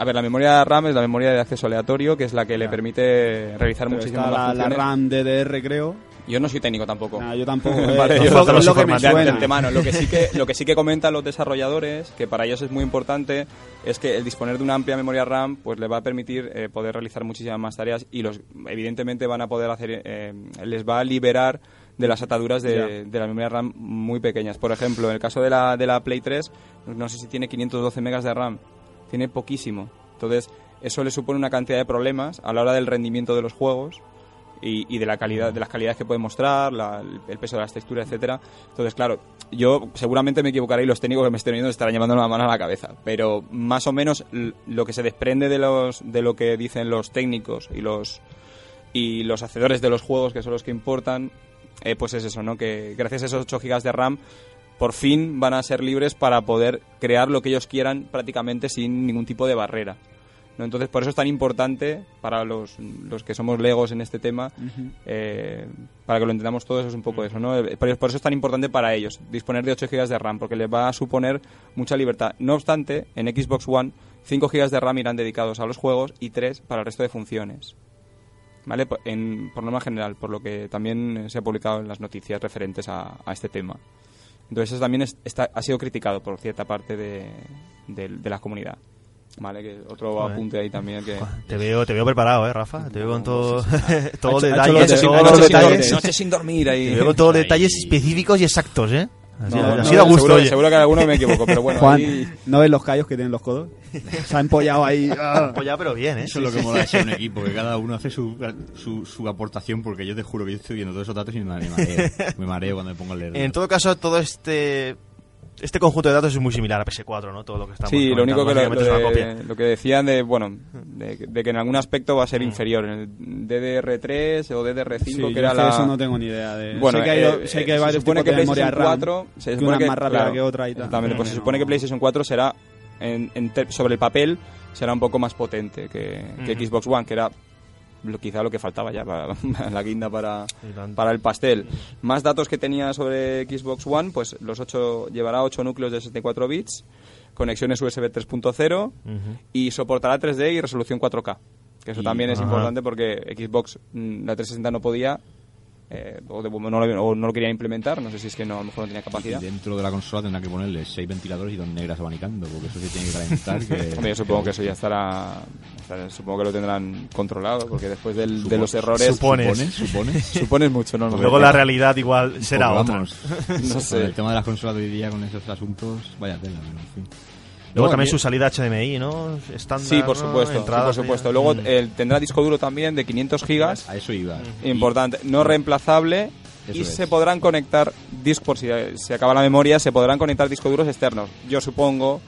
A ver, la memoria RAM es la memoria de acceso aleatorio, que es la que le Ya. permite realizar Pero muchísimas está la, la funciones. RAM DDR, creo. Yo no soy técnico tampoco. Nah, yo tampoco. eh, Vale, yo- lo- lo que me de, de suena. antemano. Lo que sí que lo que sí que comentan los desarrolladores, que para ellos es muy importante, es que el disponer de una amplia memoria RAM, pues le va a permitir eh, poder realizar muchísimas más tareas y los evidentemente van a poder hacer, eh, les va a liberar de las ataduras de, de la memoria RAM muy pequeñas. Por ejemplo, en el caso de la de la Play 3, no sé si tiene 512 megas de RAM, tiene poquísimo. Entonces eso le supone una cantidad de problemas a la hora del rendimiento de los juegos y, de la calidad de las calidades que puede mostrar, la- el peso de las texturas, etcétera. Entonces, claro, yo seguramente me equivocaré y los técnicos que me estén oyendo estarán llevando la mano a la cabeza, pero más o menos lo que se desprende de los de lo que dicen los técnicos y los y los hacedores de los juegos, que son los que importan, eh, pues es eso, ¿no? Que gracias a esos 8 GB de RAM por fin van a ser libres para poder crear lo que ellos quieran prácticamente sin ningún tipo de barrera. ¿no? Entonces, por eso es tan importante para los, los que somos legos en este tema, eh, para que lo entendamos todos, es un poco eso. ¿no? Eh, Por, por eso es tan importante para ellos disponer de 8 GB de RAM, porque les va a suponer mucha libertad. No obstante, en Xbox One, 5 GB de RAM irán dedicados a los juegos y 3 para el resto de funciones. ¿Vale? Por- En, por norma general, por lo que también se ha publicado en las noticias referentes a, a este tema. Entonces eso también es- está, ha sido criticado por cierta parte de, de- de la comunidad. ¿Vale? Que otro Joder. apunte ahí también que... Te veo, te veo preparado, ¿eh, Rafa? Te veo con todo, todo detalles, todos los detalles. Noche sin dormir ahí. Te veo con todos los detalles específicos y exactos, ¿eh? Así, No, así no, da gusto, seguro, oye. seguro que alguno me equivoco, pero bueno, Juan, ahí- ¿no ves los callos que tienen los codos? Se ha empollado ahí. ah. Ya, pero bien, ¿eh? Eso es lo que mola de ser un equipo, que cada uno hace su, su, su aportación, porque yo te juro que yo estoy viendo todos esos datos y me mareo. Me mareo cuando me pongo a leer. En todo caso, todo este este conjunto de datos es muy similar a PS4, ¿no? Todo lo que estamos Sí, lo único que lo, una de- que decían de, bueno, de, de que en algún aspecto va a ser inferior. En el DDR3 o DDR5, Sí, que era la... eso no tengo ni idea. De... Bueno, sé que hay, eh, sé que hay se varios supone tipos que de memoria PlayStation RAM. 4 se que supone una que- es más rápida claro, que otra y tal. Exactamente, pues se supone que. PlayStation 4 será, en, sobre el papel, será un poco más potente que. Xbox One, que era quizá lo que faltaba ya para la guinda para, para el pastel. Más datos que tenía sobre Xbox One, pues los 8 llevará 8 núcleos de 64 bits, conexiones USB 3.0 Ujú. y soportará 3D y resolución 4K. Que eso Y- también es importante porque Xbox, mm, la 360 no podía eh, o, de- no lo, o no lo quería implementar, no sé si es que no, a lo mejor no tenía Y capacidad. dentro de la consola tendrá que ponerle seis ventiladores y dos negras abanicando, porque eso sí tiene que calentar. Que, Hombre, yo supongo que eso ya estará, estará- supongo que lo tendrán controlado porque después del- de los errores Supones. ¿Supones? ¿Supones? supones mucho, ¿no? Luego la realidad igual será otra. vamos, No con sé. el tema de las consolas de hoy día con esos asuntos, vaya tela, pero en fin. Luego No, también su salida HDMI, ¿no? Estándar, Sí, por ¿no? supuesto, sí, por supuesto. Luego Mm. eh, tendrá disco duro también de 500 gigas, A eso iba. importante, no reemplazable Eso y es. se podrán conectar discos por si se acaba la memoria, se podrán conectar discos duros externos. Yo supongo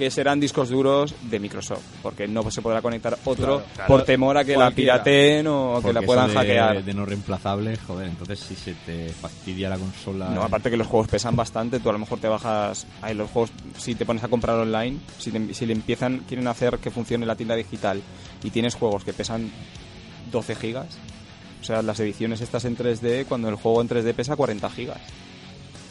que serán discos duros de Microsoft, porque no se podrá conectar otro Claro, claro. por temor a que la pirateen o que la puedan de, hackear. De no reemplazable, joder, entonces si se te fastidia la consola. No, aparte que los juegos pesan bastante, tú a lo mejor te bajas. Ahí los juegos, si te pones a comprar online, si, te- si le empiezan, quieren hacer que funcione la tienda digital y tienes juegos que pesan 12 gigas, o sea, las ediciones estas en 3D, cuando el juego en 3D pesa 40 gigas.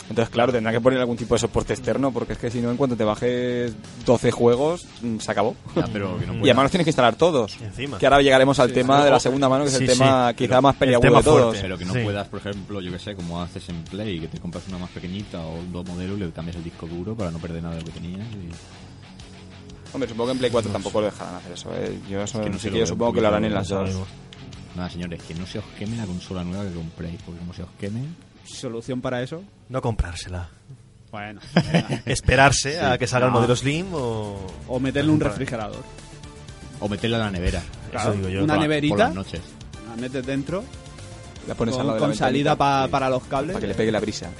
Entonces, claro, tendrá que poner algún tipo de soporte externo, porque es que si no, en cuanto te bajes 12 juegos, mm, se acabó. Ya, pero que no Y además los tienes que instalar todos. Encima. Que ahora llegaremos al tema de la segunda mano, que es Sí, el sí. tema quizá más el peliagudo de todos. fuerte. Pero que no Sí. puedas, por ejemplo, yo que sé, como haces en Play, que te compras una más pequeñita o dos modelos y le cambias el disco duro para no perder nada de lo que tenías. y- Hombre, supongo que en Play 4 tampoco lo dejarán hacer eso. ¿eh? Yo, eso que no sí sé, que lo yo veo supongo que lo harán en las dos. Nada, señores, que no se os queme la consola nueva que compréis, porque como se os queme... ¿Solución para eso? No comprársela. Bueno. Esperarse a que salga el modelo Slim o... o meterle un refrigerador. O meterla en la nevera. Eso digo yo. Una Por la- neverita. Por las noches. La metes dentro. La pones al con, lado de la con salida ventanita, pa- sí, para los cables. para que le pegue la brisa.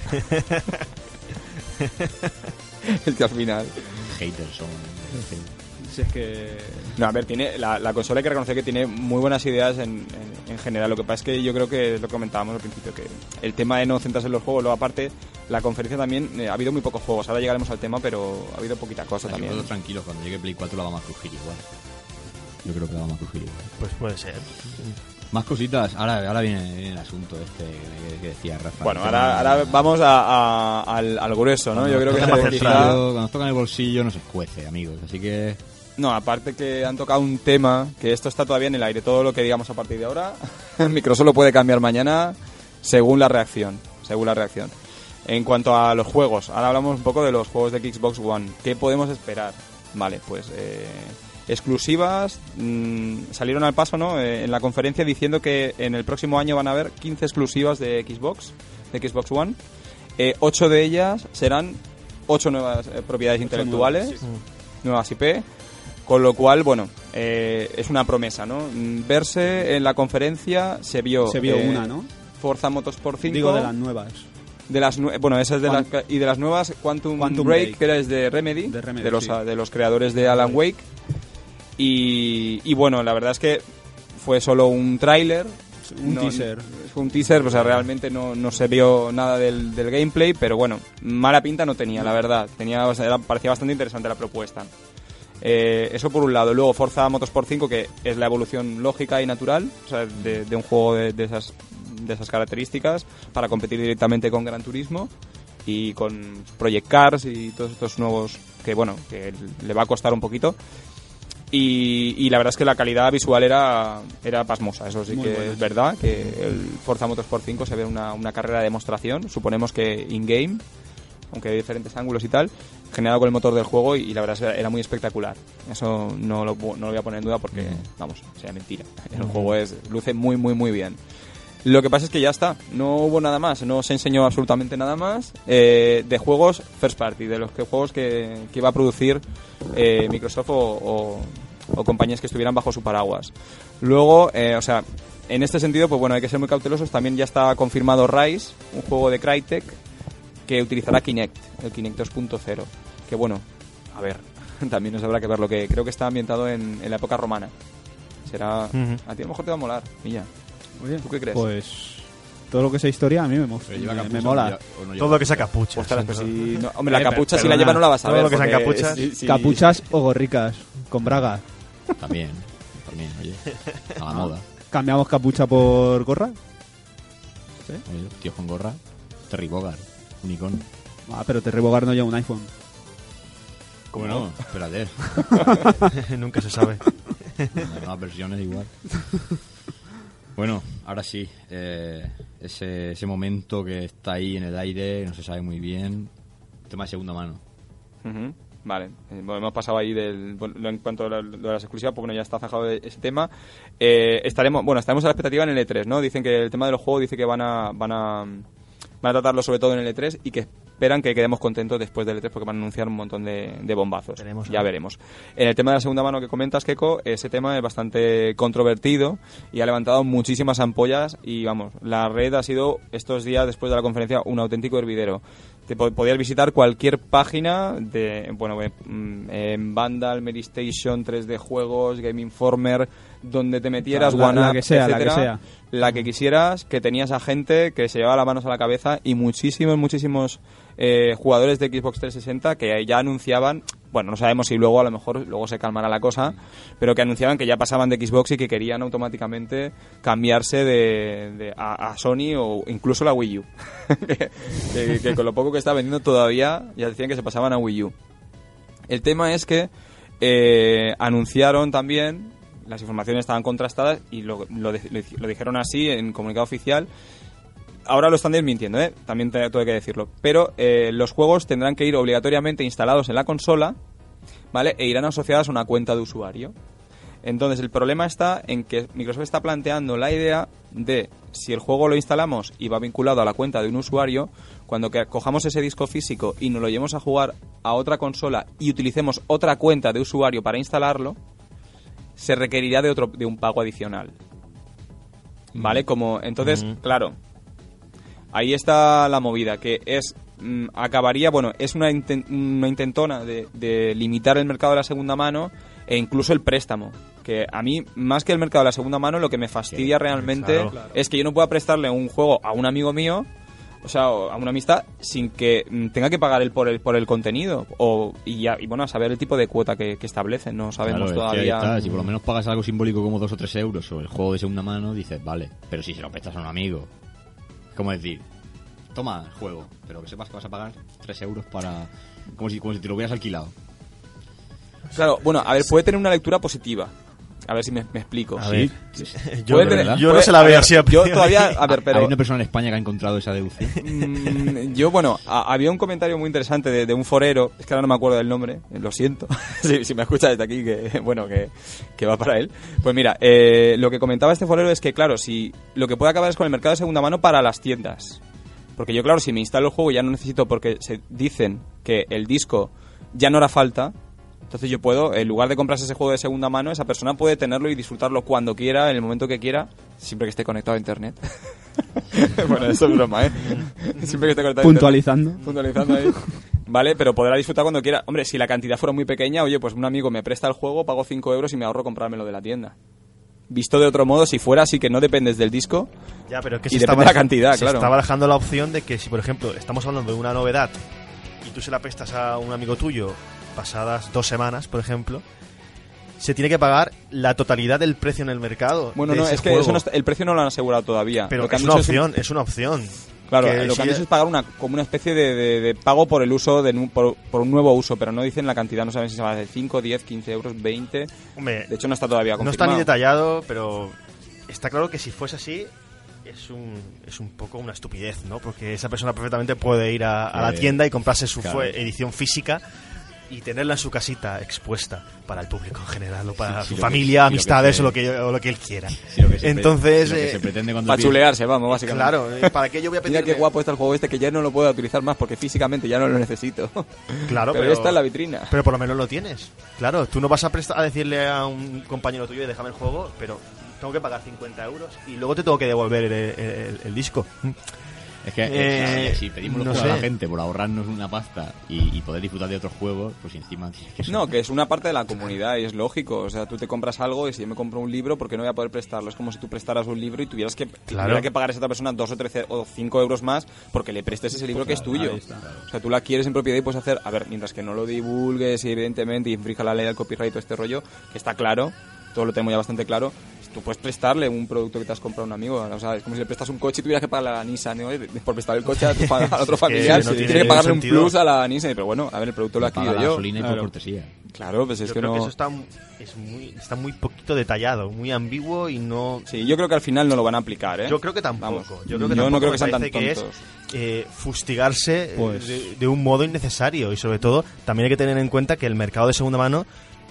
es que al final... Haters son... Si es que. No, a ver, tiene, la, la consola hay que reconocer que tiene muy buenas ideas en, en- en general. Lo que pasa es que yo creo que es lo que comentábamos al principio, que el tema de no centrarse en los juegos, luego aparte, la conferencia también, eh, ha habido muy pocos juegos. Ahora llegaremos al tema, pero ha habido poquita cosa también. tranquilos, cuando llegue Play 4 la vamos a crujir igual. Yo creo que la vamos a crujir igual. Pues puede ser. Más cositas, ahora, ahora viene, viene el asunto este que, que decía Rafa. Bueno, ahora, ahora vamos a- a- al, al grueso, ¿no? Cuando Yo creo que nos Cuando nos toca en el bolsillo no se escuece, amigos. Así que No, aparte que han tocado un tema, que esto está todavía en el aire. Todo lo que digamos a partir de ahora, Microsoft lo puede cambiar mañana según la reacción. Según la reacción. En cuanto a los juegos, ahora hablamos un poco de los juegos de Xbox One. ¿Qué podemos esperar? Vale, pues eh, exclusivas. mm, salieron al paso, ¿no? Eh, en la conferencia diciendo que en el próximo año van a haber 15 exclusivas de Xbox, de Xbox One. Eh, 8 de ellas serán 8 nuevas eh, propiedades intelectuales nuevas IP. Con lo cual, bueno, eh, es una promesa, ¿no? Verse en la conferencia se vio. Se vio eh, una, ¿no? Forza Motorsport 5. Digo de las nuevas. de las bueno, esa es de las y de las nuevas Quantum, Quantum Break, Break. que era de Remedy, De Remedy, los sí. de los creadores de Alan Wake. Y, y bueno, la verdad es que fue solo un tráiler, Un no- teaser. Fue un teaser, o sea, realmente no, no se vio nada del, del gameplay, pero bueno, mala pinta no tenía, la verdad. Tenía, o sea, era- parecía bastante interesante la propuesta. Eh, eso por un lado. Luego Forza Motorsport 5, que es la evolución lógica y natural o sea, de, de un juego de, de esas, de esas características para competir directamente con Gran Turismo y con Project Cars y todos estos nuevos que, bueno, que le va a costar un poquito. Y, y la verdad es que la calidad visual era, era pasmosa, eso sí Muy que buena. es verdad, que el Forza Motorsport 5 se ve una, una carrera de demostración, suponemos que in-game, aunque de diferentes ángulos y tal, generado con el motor del juego y, y la verdad es que era muy espectacular. Eso no lo, no lo voy a poner en duda porque, vamos, sea mentira. El juego es luce muy, muy, muy bien. Lo que pasa es que ya está, no hubo nada más, no se enseñó absolutamente nada más eh, de juegos first party, de los que, juegos que, que iba a producir eh, Microsoft o, o- o compañías que estuvieran bajo su paraguas. Luego, eh, o sea, en este sentido, pues bueno, hay que ser muy cautelosos. También ya está confirmado Rise, un juego de Crytek que utilizará Kinect, el Kinect 2.0. Que bueno, a ver, también nos habrá que verlo, que creo que está ambientado en, en la época romana. Será. A ti a lo mejor te va a molar, Milla. Oye, ¿Tú qué crees? Pues. Todo lo que sea historia a mí me, me- me mola. o no Todo lo que sea capucha. pues si no- hombre, la Eh, capucha si la lleva no la vas a todo ver. lo que sean capuchas. Capuchas o gorricas. Con braga. También, también, oye. A la moda. Cambiamos capucha por gorra. Oye, tío con gorra. Terry Bogard, un icono. Ah, pero te rebogar no lleva un iPhone. ¿Cómo no? Espérate. Nunca se sabe. Las nuevas versiones igual. Bueno, ahora sí. eh, ese, ese momento que está ahí en el aire, no se sabe muy bien. Tema de segunda mano. Vale, Eh, bueno, hemos pasado ahí del, bueno, en cuanto a lo de las exclusivas, pues bueno, ya está zanjado ese tema. Eh, estaremos, bueno, estaremos a la expectativa en el E3, ¿no? Dicen que el tema de los juegos dice que van a, van a, van a tratarlo sobre todo en el E3 y que esperan que quedemos contentos después del E3 porque van a anunciar un montón de, de bombazos. Veremos, ya ver. veremos. En el tema de la segunda mano que comentas, Keiko, ese tema es bastante controvertido y ha levantado muchísimas ampollas y vamos, la red ha sido estos días después de la conferencia un auténtico hervidero. Te po- podías visitar cualquier página de, bueno, eh, mm, en Vandal, Medistation, 3D Juegos, Game Informer, donde te metieras, La- la que sea, la que etcétera, sea. la que quisieras, que tenías a gente que se llevaba las manos a la cabeza y muchísimos, muchísimos eh, jugadores de Xbox 360 que ya anunciaban, bueno, no sabemos si luego a lo mejor luego se calmará la cosa, pero que anunciaban que ya pasaban de Xbox y que querían automáticamente cambiarse de, de- a, Sony o incluso la Wii U. que, con lo poco que está vendiendo todavía ya decían que se pasaban a Wii U. El tema es que eh, anunciaron también, las informaciones estaban contrastadas y lo, lo dijeron así en comunicado oficial. Ahora lo están desmintiendo, ¿eh? también te- tengo que decirlo. Pero eh, los juegos tendrán que ir obligatoriamente instalados en la consola, ¿vale? E irán asociadas a una cuenta de usuario. Entonces, el problema está en que Microsoft está planteando la idea de si el juego lo instalamos y va vinculado a la cuenta de un usuario, cuando que cojamos ese disco físico y nos lo llevemos a jugar a otra consola y utilicemos otra cuenta de usuario para instalarlo, se requerirá de otro de un pago adicional. ¿Vale? Como entonces, claro, ahí está la movida, que es mm, acabaría, bueno, es una, inten- una intentona de, de limitar el mercado de la segunda mano e incluso el préstamo. Que a mí, más que el mercado de la segunda mano, lo que me fastidia realmente claro. es que yo no pueda prestarle un juego a un amigo mío, o sea, a una amistad, sin que mm, tenga que pagar él por el, por el contenido. O, y, ya, y bueno, a saber el tipo de cuota que, que establecen, no sabemos Claro, todavía. está, Si por lo menos pagas algo simbólico como dos o tres euros o el juego de segunda mano, dices, vale. Pero si se lo prestas a un amigo, como decir, toma el juego, pero que sepas que vas a pagar tres euros para. Como si, como si te lo hubieras alquilado. Claro, bueno, a ver, puede tener una lectura positiva. A ver si me, me explico. A ver, Sí. yo, Puede tener- no se la veo así a Yo todavía, a ver, Hay una persona en España que ha encontrado esa deducción. Mm, yo, bueno, a- había un comentario muy interesante de, de un forero, es que ahora no me acuerdo del nombre, eh, lo siento, si, si me escucha desde aquí, que bueno, que, que va para él. Pues mira, eh, lo que comentaba este forero es que, claro, si lo que puede acabar es con el mercado de segunda mano para las tiendas. Porque yo, claro, si me instalo el juego ya no necesito, porque se dicen que el disco ya no hará falta, entonces yo puedo, en lugar de comprarse ese juego de segunda mano, esa persona puede tenerlo y disfrutarlo cuando quiera, en el momento que quiera, siempre que esté conectado a internet. bueno, eso es broma, ¿eh? Siempre que esté conectado a internet. Puntualizando. Puntualizando ahí. Vale, pero podrá disfrutar cuando quiera. Hombre, si la cantidad fuera muy pequeña, oye, pues un amigo me presta el juego, pago 5 euros y me ahorro comprármelo de la tienda. Visto de otro modo, si fuera así que no dependes del disco, Ya, pero es que Y se depende está de la cantidad, se claro. está barajando la opción de que si, por ejemplo, estamos hablando de una novedad y tú se la prestas a un amigo tuyo pasadas dos semanas, por ejemplo, se tiene que pagar la totalidad del precio en el mercado. bueno, no, es que eso no está- el precio no lo han asegurado todavía. Pero es una dicho un- opción, es una opción. Claro, Que lo que han dicho es pagar una, como una especie de, de- de pago por el uso, de, por, por un nuevo uso, pero no dicen la cantidad, no saben si se va de 5, 10, 15 euros, 20. Hombre, De hecho, no está todavía no está confirmado. ni detallado, pero está claro que si fuese así es un, es un poco una estupidez, ¿no? Porque esa persona perfectamente puede ir a, a la Eh, tienda y comprarse su claro. edición física y tenerla en su casita expuesta para el público en general o para Sí, su lo que- familia, sí, lo que amistades o, lo que, o lo que él quiera. Sí, lo se Entonces, eh, se pretende cuando Para chulearse, vamos, básicamente. claro, eh, ¿para qué yo voy a pedir Mira qué guapo está el juego este que ya no lo puedo utilizar más porque físicamente ya no lo necesito. Claro, pero, pero, está en la vitrina. pero por lo menos lo tienes. Claro, tú no vas a, prestar, a decirle a un compañero tuyo, déjame el juego, pero tengo que pagar 50 euros y luego te tengo que devolver el, el- el disco. Es que, Eh, eh, claro, si pedimos los no juegos a la gente por ahorrarnos una pasta y, y poder disfrutar de otros juegos, pues encima... es que No, que es una parte de la comunidad y es lógico. O sea, tú te compras algo y si yo me compro un libro, ¿por qué no voy a poder prestarlo? Es como si tú prestaras un libro y tuvieras que, tuviera que pagar a esa otra persona dos o trece o cinco euros más porque le prestes ese libro que es tuyo. O sea, tú la quieres en propiedad y puedes hacer, a ver, mientras que no lo divulgues y evidentemente infrija la ley del copyright y todo este rollo, que está claro, todo lo tenemos ya bastante claro, tú puedes prestarle un producto que te has comprado a un amigo. O sea, es como si le prestas un coche y tuvieras que pagarle a la Nissan ¿no? por prestar el coche a, tu, al otro familiar. no tienes tiene que pagarle un plus a la Nissan. Pero bueno, a ver, el producto lo he paga adquirido yo. gasolina y por Claro. cortesía. Claro, pues es yo que creo no... que eso está, es muy, está muy poquito detallado, muy ambiguo y no... Sí, yo creo que al final no lo van a aplicar, ¿eh? Yo creo que tampoco. Vamos, yo creo que no tampoco creo que sean tan parece que es tontos. eh, fustigarse eh, Pues- de, de un modo innecesario y sobre todo también hay que tener en cuenta que el mercado de segunda mano,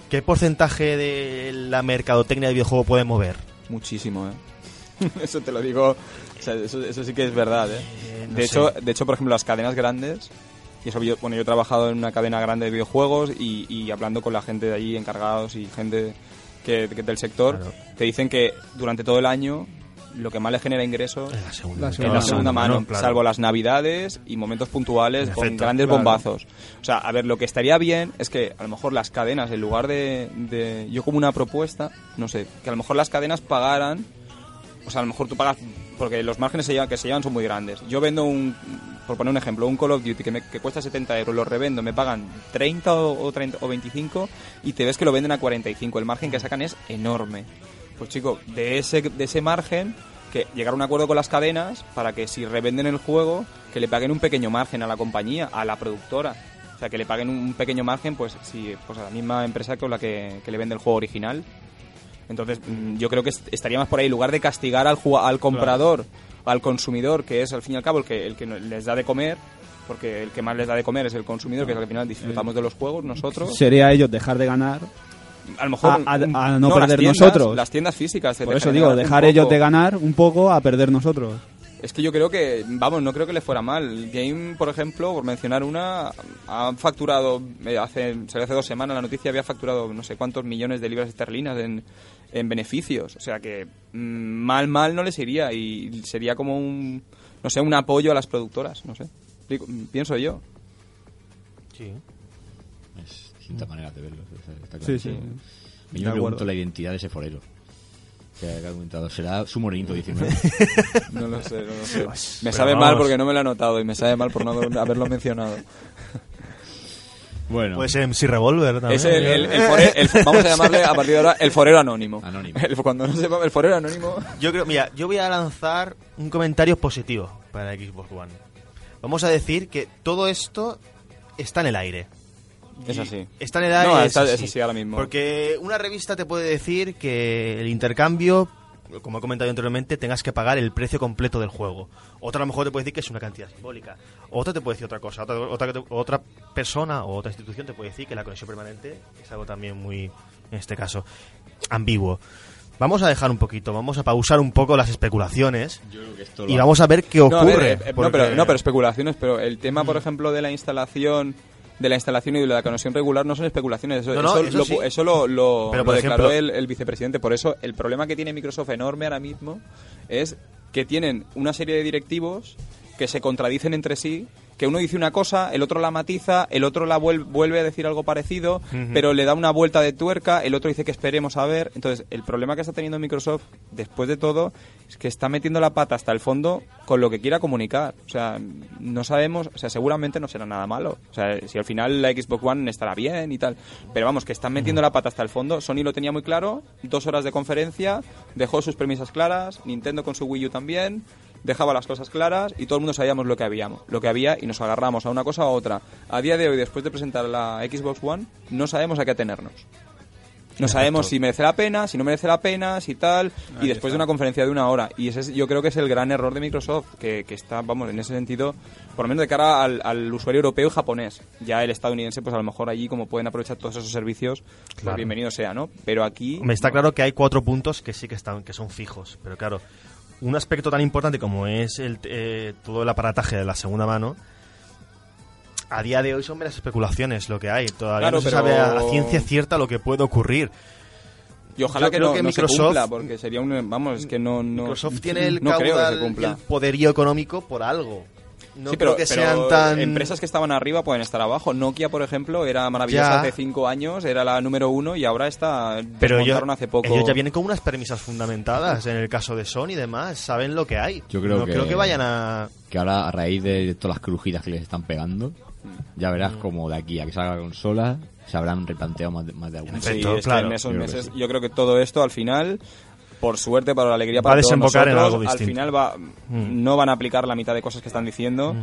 ¿qué porcentaje de la mercadotecnia de videojuego puede mover? Muchísimo, ¿eh? eso te lo digo, o sea, eso, eso sí que es verdad, ¿eh? Eh, no de, sé. hecho, de hecho, por ejemplo, las cadenas grandes, y eso yo, bueno, yo he trabajado en una cadena grande de videojuegos y, y hablando con la gente de allí, encargados y gente que, que del sector, Claro. te dicen que durante todo el año lo que más le genera ingresos En la segunda, La en segunda la mano, segunda mano, claro. salvo las navidades y momentos puntuales En con efecto, grandes claro. bombazos. O sea, a ver, lo que estaría bien es que a lo mejor las cadenas, en lugar de, de- yo como una propuesta, no sé, que a lo mejor las cadenas pagaran, o sea, a lo mejor tú pagas, porque los márgenes se llevan- que se llevan son muy grandes. Yo vendo un, por poner un ejemplo, un Call of Duty que, me, que cuesta 70 euros, lo revendo, me pagan 30 o, o 30 o 25 y te ves que lo venden a 45. El margen que sacan es enorme. Pues chico, de ese, de ese margen, que llegar a un acuerdo con las cadenas para que si revenden el juego, que le paguen un pequeño margen a la compañía, a la productora. O sea, que le paguen un pequeño margen, pues, si, pues a la misma empresa con la que, que le vende el juego original. Entonces, mm, yo creo que est- estaría más por ahí, en lugar de castigar al, al comprador, al consumidor, que es al fin y al cabo el que, el que les da de comer, porque el que más les da de comer es el consumidor, que es al final disfrutamos de los juegos nosotros. Sería ellos dejar de ganar a lo mejor A- a- un- a no las perder tiendas- nosotros. Las tiendas físicas. Por eso digo, dejar ellos de ganar un poco a perder nosotros. Es que yo creo que, vamos, no creo que le fuera mal. Game, por ejemplo, por mencionar una, ha facturado, eh, hace, salió hace dos semanas la noticia, había facturado no sé cuántos millones de libras esterlinas en, en beneficios. O sea que mm, mal, mal no les iría y sería como un, no sé, un apoyo a las productoras, no sé. Digo, Pienso yo. Sí. Es distintas maneras de verlo. está- claro. Sí, sí. Yo me pregunto la identidad de ese forero. Que ha comentado. ¿Será su morenito 19? No lo sé, no lo sé. Me Pero sabe vamos. mal porque no me lo he notado y me sabe mal por no haberlo mencionado. bueno, Puede ser MC Revolver también. Es el, el- el fore- el- vamos a llamarle a partir de ahora el forero anónimo. Anónimo. El- cuando no sepa el forero anónimo. Yo creo, mira, yo voy a lanzar un comentario positivo para Xbox One. Vamos a decir que todo esto está en el aire. Es así. Está en aire. No, es está- así. es así ahora mismo. Porque una revista te puede decir que el intercambio, como he comentado anteriormente, tengas que pagar el precio completo del juego. Otra a lo mejor te puede decir que es una cantidad simbólica. Otra te puede decir otra cosa. Otra, otra, persona o otra institución te puede decir que la conexión permanente es algo también muy, en este caso, ambiguo. Vamos a dejar un poquito, vamos a pausar un poco las especulaciones yo creo que esto y vamos a ver qué No, ocurre. ver, eh, no, pero, no, pero especulaciones. Pero el tema, por ejemplo, de la instalación de la instalación y de la conexión regular no son especulaciones. Eso, No, no, eso eso lo, sí. eso lo, lo- Pero, lo declaró ejemplo- el, el vicepresidente. Por eso, el problema que tiene Microsoft enorme ahora mismo es que tienen una serie de directivos que se contradicen entre sí, que uno dice una cosa, el otro la matiza, el otro la vuel- vuelve a decir algo parecido, pero le da una vuelta de tuerca, el otro dice que esperemos a ver. Entonces, el problema que está teniendo Microsoft, después de todo, es que está metiendo la pata hasta el fondo con lo que quiera comunicar. O sea, no sabemos, o sea, seguramente no será nada malo. O sea, si al final la Xbox One estará bien y tal. Pero vamos, que están metiendo la pata hasta el fondo. Sony lo tenía muy claro, dos horas de conferencia, dejó sus premisas claras, Nintendo con su Wii U también dejaba las cosas claras y todo el mundo sabíamos lo que habíamos, lo que había y nos agarramos a una cosa u otra. A día de hoy, después de presentar la Xbox One, no sabemos a qué atenernos. No sabemos si merece la pena, si no merece la pena, si tal, y después de una conferencia de una hora. Y ese es- yo creo que es el gran error de Microsoft, que, que está, vamos, en ese sentido, por lo menos de cara al, al usuario europeo y japonés. Ya el estadounidense, pues a lo mejor allí, como pueden aprovechar todos esos servicios, pues Claro. bienvenido sea, ¿no? Pero aquí... Me está claro que hay cuatro puntos que sí que están que son fijos, pero claro, un aspecto tan importante como es el, eh, todo el aparataje de la segunda mano, a día de hoy son meras especulaciones lo que hay. Todavía Claro, no se pero- sabe a, ciencia cierta lo que puede ocurrir. Y ojalá Yo que creo no, que no se Microsoft- cumpla, porque sería un... Vamos, es que no... no Microsoft tiene el no creo que se cumpla. el poderío económico por algo. No sí, creo pero, que pero sean tan empresas que estaban arriba pueden estar abajo. Nokia, por ejemplo, era maravillosa Ya. hace cinco años, era la número uno y ahora está. pero ellos, hace poco. ellos ya vienen con unas premisas fundamentadas en el caso de Sony y demás, saben lo que hay. Yo creo no que- creo que vayan a que ahora a raíz de todas las crujidas que les están pegando, ya verás Mm. como de aquí a que salga la consola se habrán replanteado más de, más de alguna. Sí, que claro. en esos creo meses, sí. yo creo que todo esto al final. Por suerte, para la alegría Va para a todos desembocar en nosotros, algo al distinto. final va, Mm. no van a aplicar la mitad de cosas que están diciendo.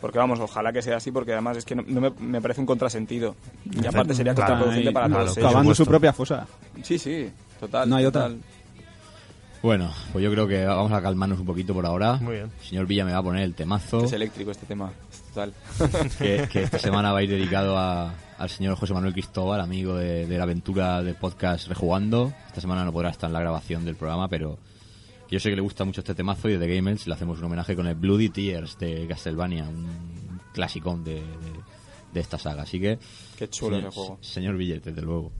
Porque vamos, ojalá que sea así, porque además es que no, no me, me parece un contrasentido. Y aparte sería Claro, contraproducente para claro, todos. cavando su propia fosa. Sí, sí, total. No hay otra. total. Bueno, pues yo creo que vamos a calmarnos un poquito por ahora. Muy bien. El señor Villa me va a poner el temazo Es eléctrico este tema. Total. que, que esta semana va a ir dedicado a- al señor José Manuel Cristóbal, amigo de, de la aventura del podcast Rejugando. Esta semana no podrá estar en la grabación del programa, pero yo sé que le gusta mucho este temazo y desde Gamers le hacemos un homenaje con el Bloody Tears de Castlevania, un clasicón de, de- de esta saga. Así que, Qué chulo señor, ese juego. señor Billete, desde luego.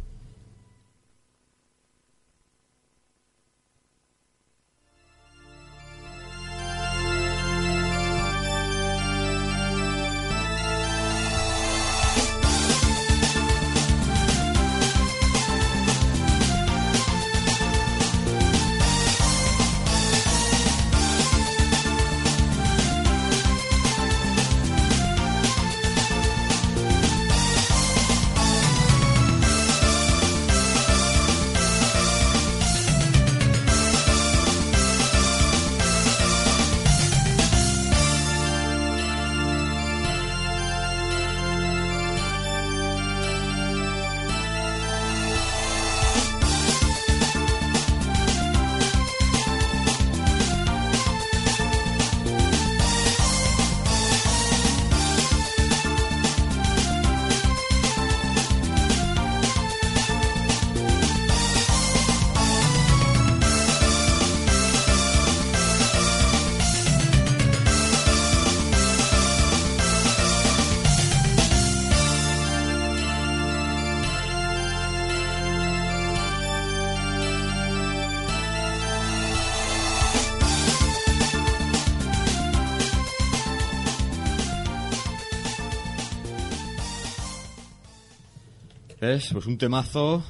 Es pues un temazo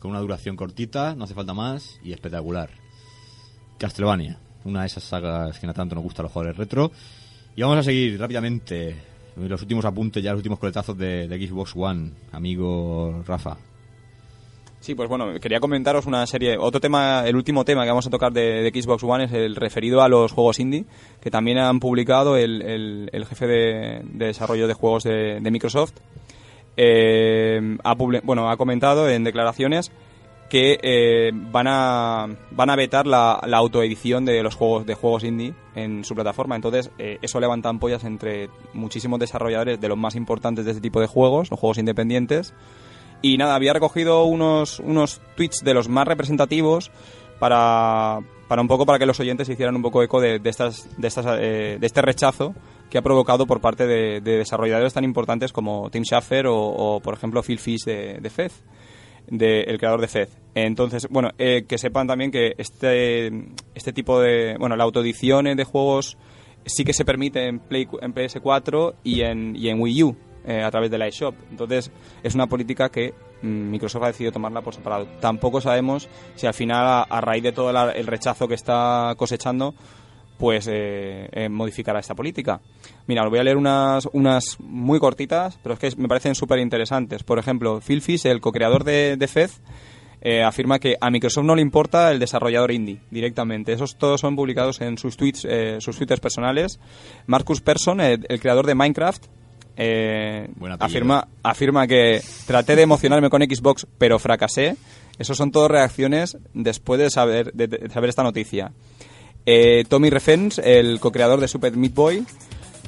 con una duración cortita, no hace falta más y espectacular. Castlevania, una de esas sagas que no tanto nos gusta a los jugadores retro. Y vamos a seguir rápidamente los últimos apuntes, ya los últimos coletazos de, Xbox One, amigo Rafa. Sí, pues bueno, quería comentaros una serie. Otro tema, el último tema que vamos a tocar de, Xbox One es el referido a los juegos indie, que también han publicado el, jefe de, de desarrollo de juegos de Microsoft. Eh, ha, bueno, ha comentado en declaraciones que eh, van a van a vetar la, la autoedición de los juegos de juegos indie en su plataforma. Entonces eh, eso levanta ampollas entre muchísimos desarrolladores de los más importantes de este tipo de juegos los juegos independientes. Y nada, había recogido unos, unos tweets de los más representativos para, para un poco para que los oyentes se hicieran un poco eco de, de estas, de, estas, eh, de este rechazo que ha provocado por parte de, de desarrolladores tan importantes como Tim Schafer o, por ejemplo, Phil Fish de, de Fez, de, el creador de Fez. Entonces, bueno, eh, que sepan también que este, este tipo de, bueno, la autoedición de juegos sí que se permite en, Play, en PS4 y en, y en Wii U eh, a través de la eShop. Entonces, es una política que mm, Microsoft ha decidido tomarla por separado. Tampoco sabemos si al final, a, a raíz de todo la- el rechazo que está cosechando, pues eh, eh, modificará esta política. Mira, os voy a leer unas, unas muy cortitas, pero es que me parecen súper interesantes. Por ejemplo, Phil Fish, el co-creador de, de Fez, eh, afirma que a Microsoft no le importa el desarrollador indie directamente. Esos todos son publicados en sus tweets, eh, sus twitters personales. Marcus Persson, el, creador de Minecraft, eh, afirma, afirma que traté de emocionarme con Xbox, pero fracasé. Esos son todas reacciones después de saber, de, de saber esta noticia. Eh, Tommy Refens, el co-creador de Super Meat Boy,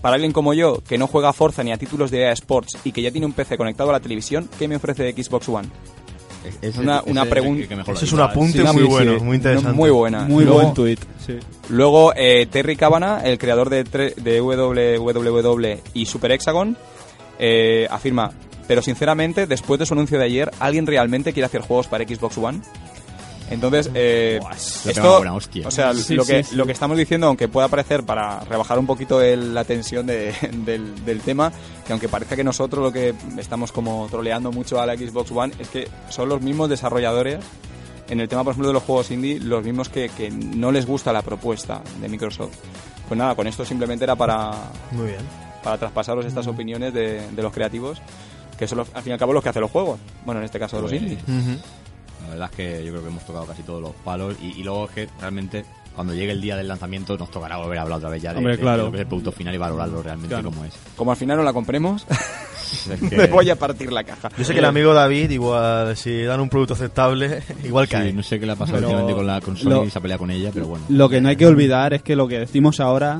para alguien como yo, que no juega a Forza ni a títulos de EA Sports y que ya tiene un PC conectado a la televisión, ¿qué me ofrece de Xbox One? Es Una- una pregun- Ese es un apunte Sí, muy sí, bueno, sí. muy interesante. Muy buena. Muy Luego- buen tuit. Sí. Luego, eh, Terry Cabana, el creador de, de WWW y Super Hexagon, eh, afirma, pero sinceramente, después de su anuncio de ayer, ¿alguien realmente quiere hacer juegos para Xbox One? Entonces, eh, Buah, esto, buena hostia. o sea, Sí, lo, sí, que, sí. lo que estamos diciendo, aunque pueda parecer para rebajar un poquito el- la tensión de- del, del tema, que aunque parezca que nosotros lo que estamos como troleando mucho a la Xbox One, es que son los mismos desarrolladores en el tema, por ejemplo, de los juegos indie, los mismos que, que no les gusta la propuesta de Microsoft. Pues nada, con esto simplemente era para, Muy bien. para traspasaros estas opiniones de, de los creativos, que son los- al fin y al cabo los que hacen los juegos. Bueno, en este caso de los Pues, indie. La verdad es que yo creo que hemos tocado casi todos los palos y, y luego es que realmente cuando llegue el día del lanzamiento nos tocará volver a hablar otra vez ya de, Hombre, de- claro. de lo que es el producto final y valorarlo realmente Claro. como es. Como al final no la compremos, Es que- me voy a partir la caja. Yo sé que el amigo David, igual, si dan un producto aceptable, igual Sí, cae. no sé qué le ha pasado últimamente con la con Sony lo- y se ha peleado con ella, pero bueno. Lo que no hay que olvidar es que lo que decimos ahora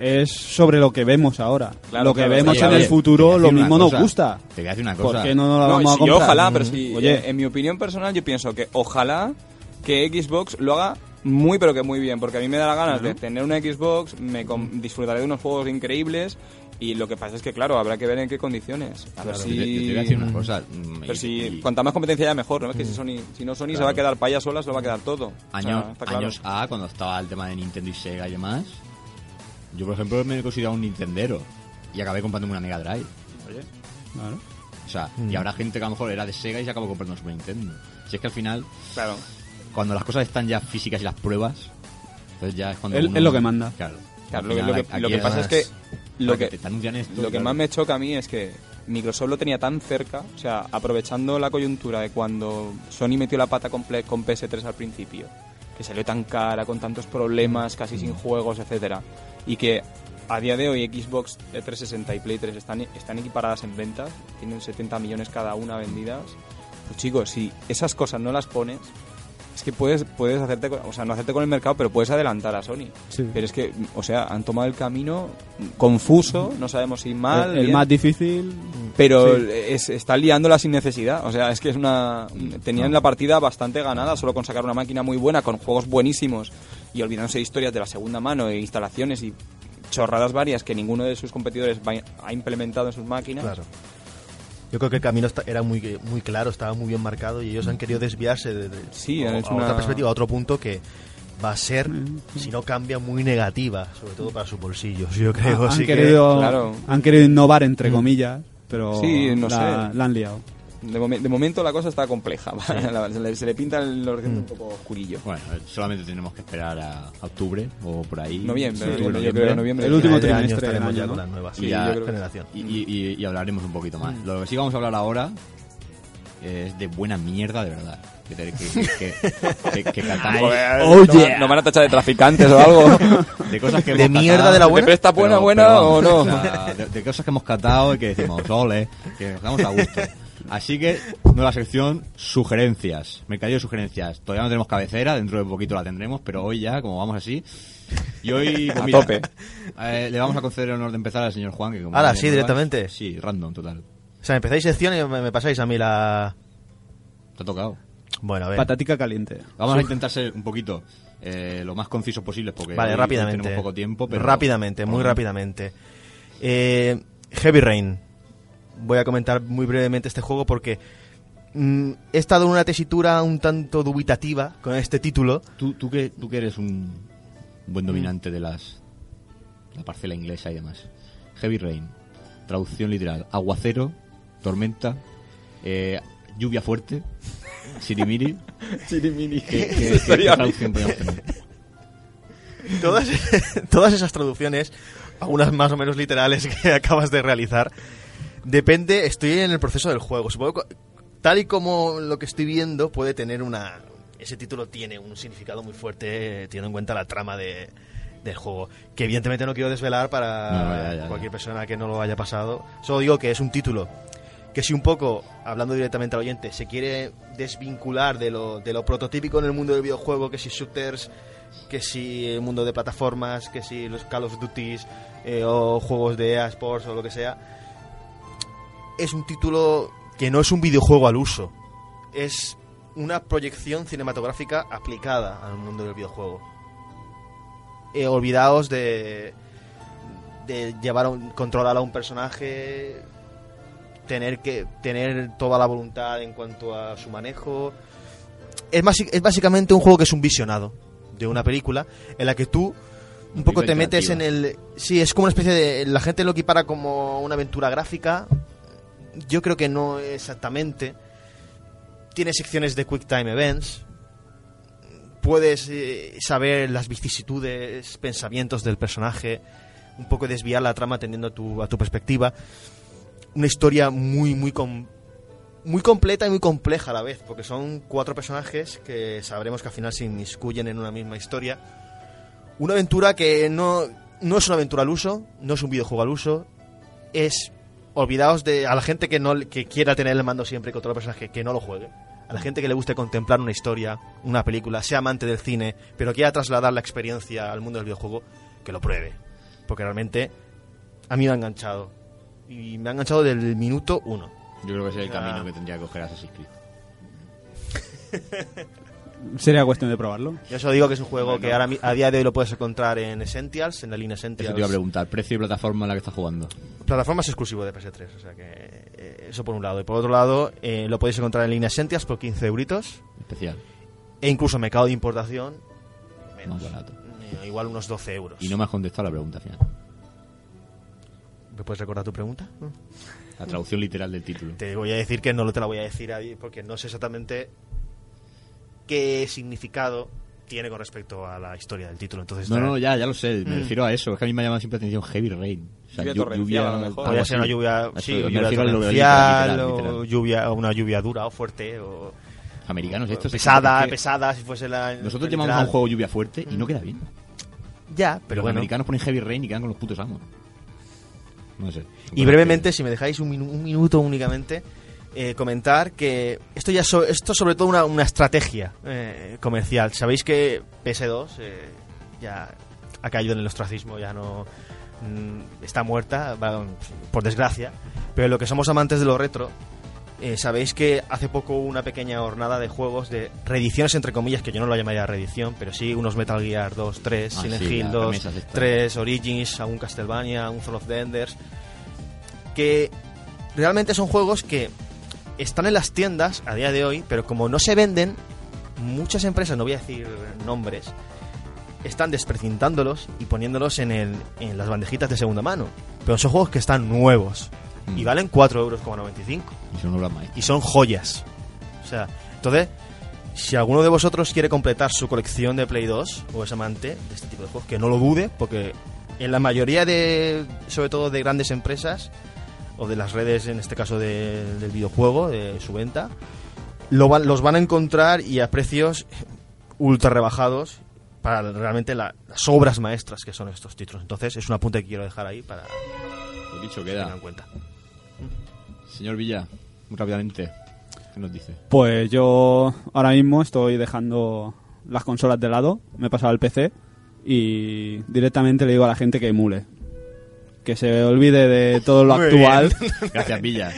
es sobre lo que vemos ahora. Claro, lo que claro, vemos a en ver, el futuro a lo mismo nos gusta. Te voy a decir una ¿Por cosa. qué no nos la No, vamos a sí, comprar? ojalá, pero sí, Oye, eh, en mi opinión personal yo pienso que ojalá que Xbox lo haga muy pero que muy bien, porque a mí me da la ganas de tener una Xbox, me disfrutaré de unos juegos increíbles y lo que pasa es que claro, habrá que ver en qué condiciones. A ver Yo si... te, yo te voy a decir una cosa. mm, Pero y- si y cuanta más competencia haya mejor, ¿no? Es que si Sony, si no Sony se Claro. va a quedar para ella sola, se lo va a quedar todo. O sea, claro. años A, cuando estaba el tema de Nintendo y Sega y demás, yo por ejemplo me he considerado un Nintendero y acabé comprándome una Mega Drive. claro. O sea, y habrá gente que a lo mejor era de Sega y se acabó comprando un Super Nintendo. Si es que al final, Claro. cuando las cosas están ya físicas y las pruebas, entonces ya es cuando. Es- uno- es lo que manda. Claro. Claro, lo que, final, lo que- aquí lo que pasa es que lo para que, te anuncian esto, Lo que claro. más me choca a mí es que Microsoft lo tenía tan cerca, o sea, aprovechando la coyuntura de cuando Sony metió la pata con, con PS3 al principio, que salió tan cara, con tantos problemas, casi sin juegos, etcétera, y que a día de hoy Xbox 360 y Play 3 están, están equiparadas en ventas, tienen 70 millones cada una vendidas. Pues chicos, si esas cosas no las pones, es que puedes, puedes hacerte, con- o sea, no hacerte con el mercado, pero puedes adelantar a Sony. Sí. Pero es que, o sea, han tomado el camino confuso, no sabemos si mal, el, el más difícil. pero sí. es, están liándola sin necesidad. O sea, es que es una. Tenían la partida bastante ganada solo con sacar una máquina muy buena, con juegos buenísimos y olvidándose de historias de la segunda mano e instalaciones y chorradas varias que ninguno de sus competidores va- ha implementado en sus máquinas. Claro. Yo creo que el camino era muy, muy claro, estaba muy bien marcado y ellos han querido desviarse de, de- Sí, han a, hecho a una- otra perspectiva, a otro punto que va a ser, si no cambia, muy negativa, sobre todo para sus bolsillos. Yo creo han, así que- querido, claro. han querido innovar, entre comillas, pero Sí, no la, sé. la han liado. De, momen- de momento la cosa está compleja. La- se, le, se le pinta el horizonte un poco oscurillo. Bueno, solamente tenemos que esperar a, a octubre o por ahí. Noviembre, Sí, noviembre, yo creo, noviembre. El último trimestre estaremos año, ya ¿no? con las nuevas Y ya- yo creo que- generación. Y, y- hablaremos un poquito más. Lo que sí vamos a hablar ahora es de buena mierda, de verdad. Que, te- que, que, que, que- que catáis- Joder, Oh, ¿no- yeah. ¿Nos van a tachar de traficantes o algo? de cosas que ¿De hemos mierda catado, de la ¿Te buena? presta buena, pero- buena pero o no? o sea, de, de cosas que hemos catado y que decimos, ole, que nos damos a gusto. Así que, nueva sección, sugerencias. Mercadillo de sugerencias. Todavía no tenemos cabecera, dentro de poquito la tendremos, pero hoy ya, como vamos así. Y hoy, pues A tope. eh, le vamos a conceder el honor de empezar al señor Juan. Que como no sí, directamente. Sí, random, total. O sea, empezáis sección y me, me pasáis a mí la... Te ha tocado. Bueno, a ver. Patatica caliente. Vamos a intentar ser un poquito eh, lo más concisos posibles porque Vale, rápidamente. tenemos poco tiempo. Pero rápidamente, muy Bueno, rápidamente. Eh, Heavy Rain. Voy a comentar muy brevemente este juego porque mm, he estado en una tesitura un tanto dubitativa con este título. Tú, tú, que, tú que eres un buen Mm. dominante de las la parcela inglesa y demás. Heavy Rain. Traducción literal. Aguacero, tormenta, eh, lluvia fuerte, sirimiri. Chirimini. ¿Qué, qué- traducción tener? Todas, todas esas traducciones, algunas más o menos literales que acabas de realizar, depende, estoy en el proceso del juego. Supongo que, tal y como lo que estoy viendo, puede tener una... Ese título tiene un significado muy fuerte, teniendo en cuenta la trama de, del juego. Que evidentemente no quiero desvelar para No, ya, ya, ya. cualquier persona que no lo haya pasado. Solo digo que es un título que si un poco, hablando directamente al oyente, se quiere desvincular de lo, de lo prototípico en el mundo del videojuego, que si shooters, que si el mundo de plataformas, que si los Call of Duties eh, o juegos de EA Sports o lo que sea, es un título que no es un videojuego al uso, es una proyección cinematográfica aplicada al mundo del videojuego. Eh, olvidaos de, de llevar a un, controlar a un personaje, tener que tener toda la voluntad en cuanto a su manejo. Es, basi- es básicamente un juego que es un visionado de una película en la que tú un poco te metes en el sí es como una especie de la gente lo equipara como una aventura gráfica yo creo que no exactamente. Tiene secciones de quick time events. Puedes eh, saber las vicisitudes pensamientos del personaje un poco desviar la trama atendiendo a tu, a tu perspectiva. Una historia muy muy com- muy completa y muy compleja a la vez porque son cuatro personajes que sabremos que al final se inmiscuyen en una misma historia. Una aventura que no, no es una aventura al uso, no es un videojuego al uso, es olvidaos de a la gente que no que quiera tener el mando siempre con otro personaje que no lo juegue. A la gente que le guste contemplar una historia, una película, sea amante del cine, pero quiera trasladar la experiencia al mundo del videojuego, que lo pruebe. Porque realmente a mí me ha enganchado. Y me ha enganchado del minuto uno. Yo creo que ese es el Ah. camino que tendría que coger Assassin's Creed. Sería cuestión de probarlo. Yo eso digo que es un juego Bueno. que ahora mi- a día de hoy lo puedes encontrar en Essentials, en la línea Eso Essentials. te iba a preguntar, precio y plataforma en la que estás jugando. Plataforma es exclusivo de PS3, o sea que eh, eso por un lado. Y por otro lado, eh, lo podéis encontrar en línea Essentials por 15 euritos. Especial, E incluso mercado de importación, menos. más barato. Eh, igual unos 12 euros. Y no me has contestado la pregunta final. ¿Me puedes recordar tu pregunta? No. La traducción literal del título. Te voy a decir que no te la voy a decir ahí porque no sé exactamente qué significado tiene con respecto a la historia del título. Entonces, No, no, ya, ya lo sé. Me Mm. refiero a eso. Es que a mí me ha llamado siempre la atención Heavy Rain. O sea, Lluvia a lo mejor. Podría ser una lluvia, Eso, sí, lluvia torrencial literal, o lluvia, una lluvia dura o fuerte o Americanos estos. pesada, es que pesada si fuese la Nosotros llamamos a un juego lluvia fuerte y no queda bien. Ya, Pero los bueno. americanos ponen Heavy Rain y quedan con los putos amos. No sé. Y brevemente, si me dejáis un, minu- un minuto únicamente, eh, comentar que esto ya so- esto es sobre todo una, una estrategia eh, comercial. Sabéis que PS2 eh, ya ha caído en el ostracismo, ya no mm, está muerta, por desgracia. Pero lo que somos amantes de lo retro, sabéis que hace poco hubo una pequeña hornada de juegos de reediciones, entre comillas, que yo no lo llamaría reedición, pero sí unos Metal Gear 2, 3, Ah, Silent sí, Hill las 2, remesas estas. 3, Origins, algún Castlevania, algún Fall of the Enders, que realmente son juegos que están en las tiendas a día de hoy, pero como no se venden, muchas empresas, no voy a decir nombres, están desprecintándolos y poniéndolos en, el, en las bandejitas de segunda mano. Pero son juegos que están nuevos. y valen 4,95 euros. Y son obras. Y son joyas. O sea, entonces, si alguno de vosotros quiere completar su colección de Play 2 o es amante de este tipo de juegos, que no lo dude, porque en la mayoría de, sobre todo de grandes empresas, o de las redes, en este caso de- del videojuego, de su venta, lo van- los van a encontrar y a precios ultra rebajados para realmente la- las obras maestras que son estos títulos. Entonces, es un apunte que quiero dejar ahí para Lo dicho queda. en cuenta. Señor Villa, muy rápidamente, ¿qué nos dice? Pues yo ahora mismo estoy dejando las consolas de lado, me he pasado al PC y directamente le digo a la gente que emule. Que se olvide de todo lo Muy actual. Gracias, Villa.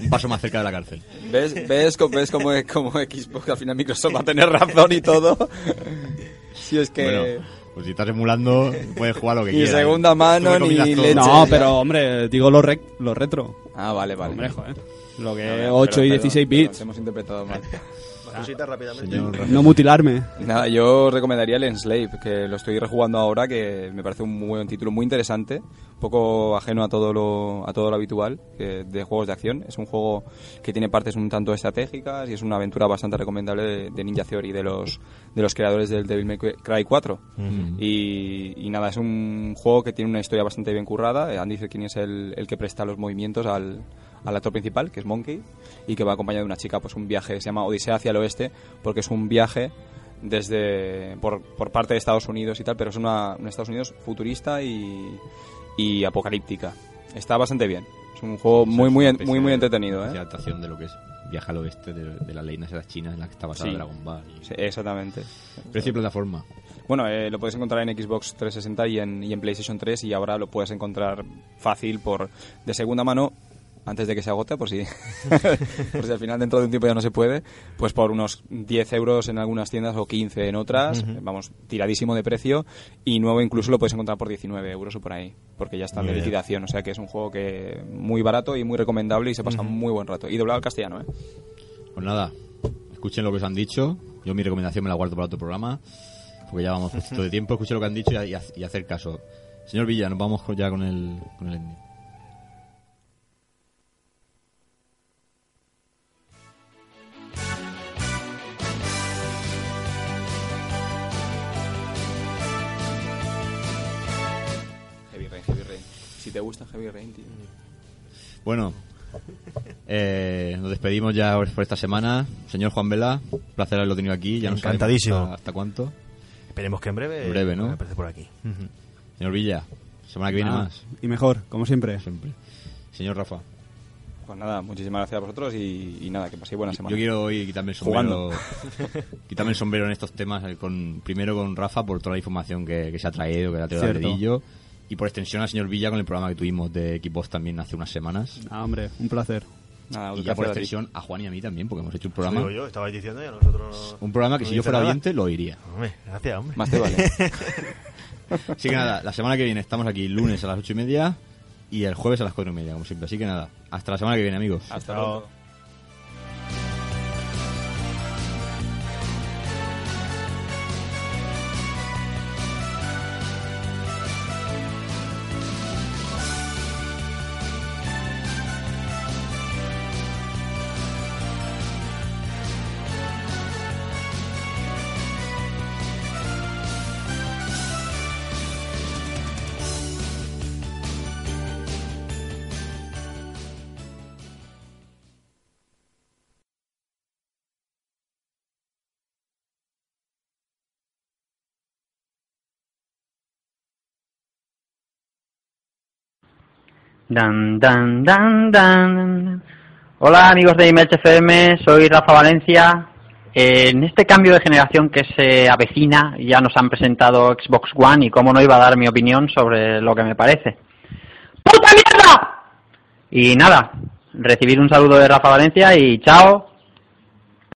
Un paso más cerca de la cárcel. ¿Ves, ves, cómo- ves cómo, cómo Xbox al final Microsoft va a tener razón y todo? Si es que... Bueno, pues si estás emulando, puedes jugar lo que Ni quieras. segunda mano, ni leche. No, pero hombre, digo lo, rec- lo retro. Ah, vale, vale. Hombre, joder. Lo que No, no, 8 perdón, y perdón, 16 perdón, bits. te hemos interpretado mal. Cositas rápidamente. Señor. No mutilarme. Nada, yo recomendaría el Enslave, que lo estoy rejugando ahora, que me parece un muy buen título, muy interesante, un poco ajeno a todo lo, a todo lo habitual que- de juegos de acción. Es un juego que tiene partes un tanto estratégicas y es una aventura bastante recomendable de, de Ninja Theory, de los, de los creadores del Devil May Cry 4. y, y nada, es un juego que tiene una historia bastante bien currada. Andy quién es el, el que presta los movimientos al, al actor principal, que es Monkey, y que va acompañado de una chica, pues un viaje, se llama Odisea hacia el oeste, porque es un viaje desde por, por parte de Estados Unidos y tal, pero es una, un Estados Unidos futurista y, y apocalíptica. Está bastante bien. Es un juego muy, Es muy, muy, muy ¿eh? entretenido, de ¿eh? adaptación de lo que es Viaja al oeste de, de las leyendas de las chinas en la que está basada Sí. Dragon Ball. y- Sí, exactamente. Precio y plataforma. Bueno, eh, lo puedes encontrar en Xbox 360 y en, y en PlayStation 3 y ahora lo puedes encontrar fácil por de segunda mano antes de que se agote, por si, por si al final dentro de un tiempo ya no se puede, pues por unos 10 euros en algunas tiendas o 15 en otras, vamos, tiradísimo de precio y nuevo incluso lo puedes encontrar por 19 euros o por ahí, porque ya está de liquidación, o sea que es un juego que muy barato y muy recomendable y se pasa muy buen rato. Y doblado al castellano, ¿eh? Pues nada, escuchen lo que os han dicho. Yo mi recomendación me la guardo para otro programa, porque ya vamos justito de tiempo. Escuchen lo que han dicho y, y- y hacer caso. Señor Villa, nos vamos ya con el, con el ending. Si te gusta Heavy Rain, tío. Bueno, eh, nos despedimos ya por esta semana. Señor Juan Vela, un placer haberlo tenido aquí. Ya no Encantadísimo. hasta, hasta cuánto. Esperemos que en breve. En breve, ¿no? Aparece por aquí. Señor Villa, semana que viene Ah, más. Y mejor, como siempre. Siempre. Señor Rafa, Pues nada, muchísimas gracias a vosotros y, y nada, que paséis buena semana. yo quiero hoy quitarme el sombrero, quitarme el sombrero en estos temas. Con, primero con Rafa por toda la información que, que se ha traído, que le ha traído al dedillo. Y por extensión al señor Villa con el programa que tuvimos de equipos también hace unas semanas. Ah, hombre, un placer. Nada, Y ya por a extensión a Juan y a mí también, porque hemos hecho un Digo programa. yo, estabais diciendo y a nosotros. Un programa que no si yo fuera nada. oyente lo oiría. Hombre, gracias, hombre. Más te vale. Así que nada, la semana que viene estamos aquí lunes a las ocho y media y el jueves a las cuatro y media, como siempre. Así que nada, hasta la semana que viene, amigos. Hasta luego. Dan, dan, dan, dan. Hola amigos de Email soy Rafa Valencia. En este cambio de generación que se avecina, ya nos han presentado Xbox One y cómo no iba a dar mi opinión sobre lo que me parece. ¡Puta mierda! Y nada, recibir un saludo de Rafa Valencia y chao.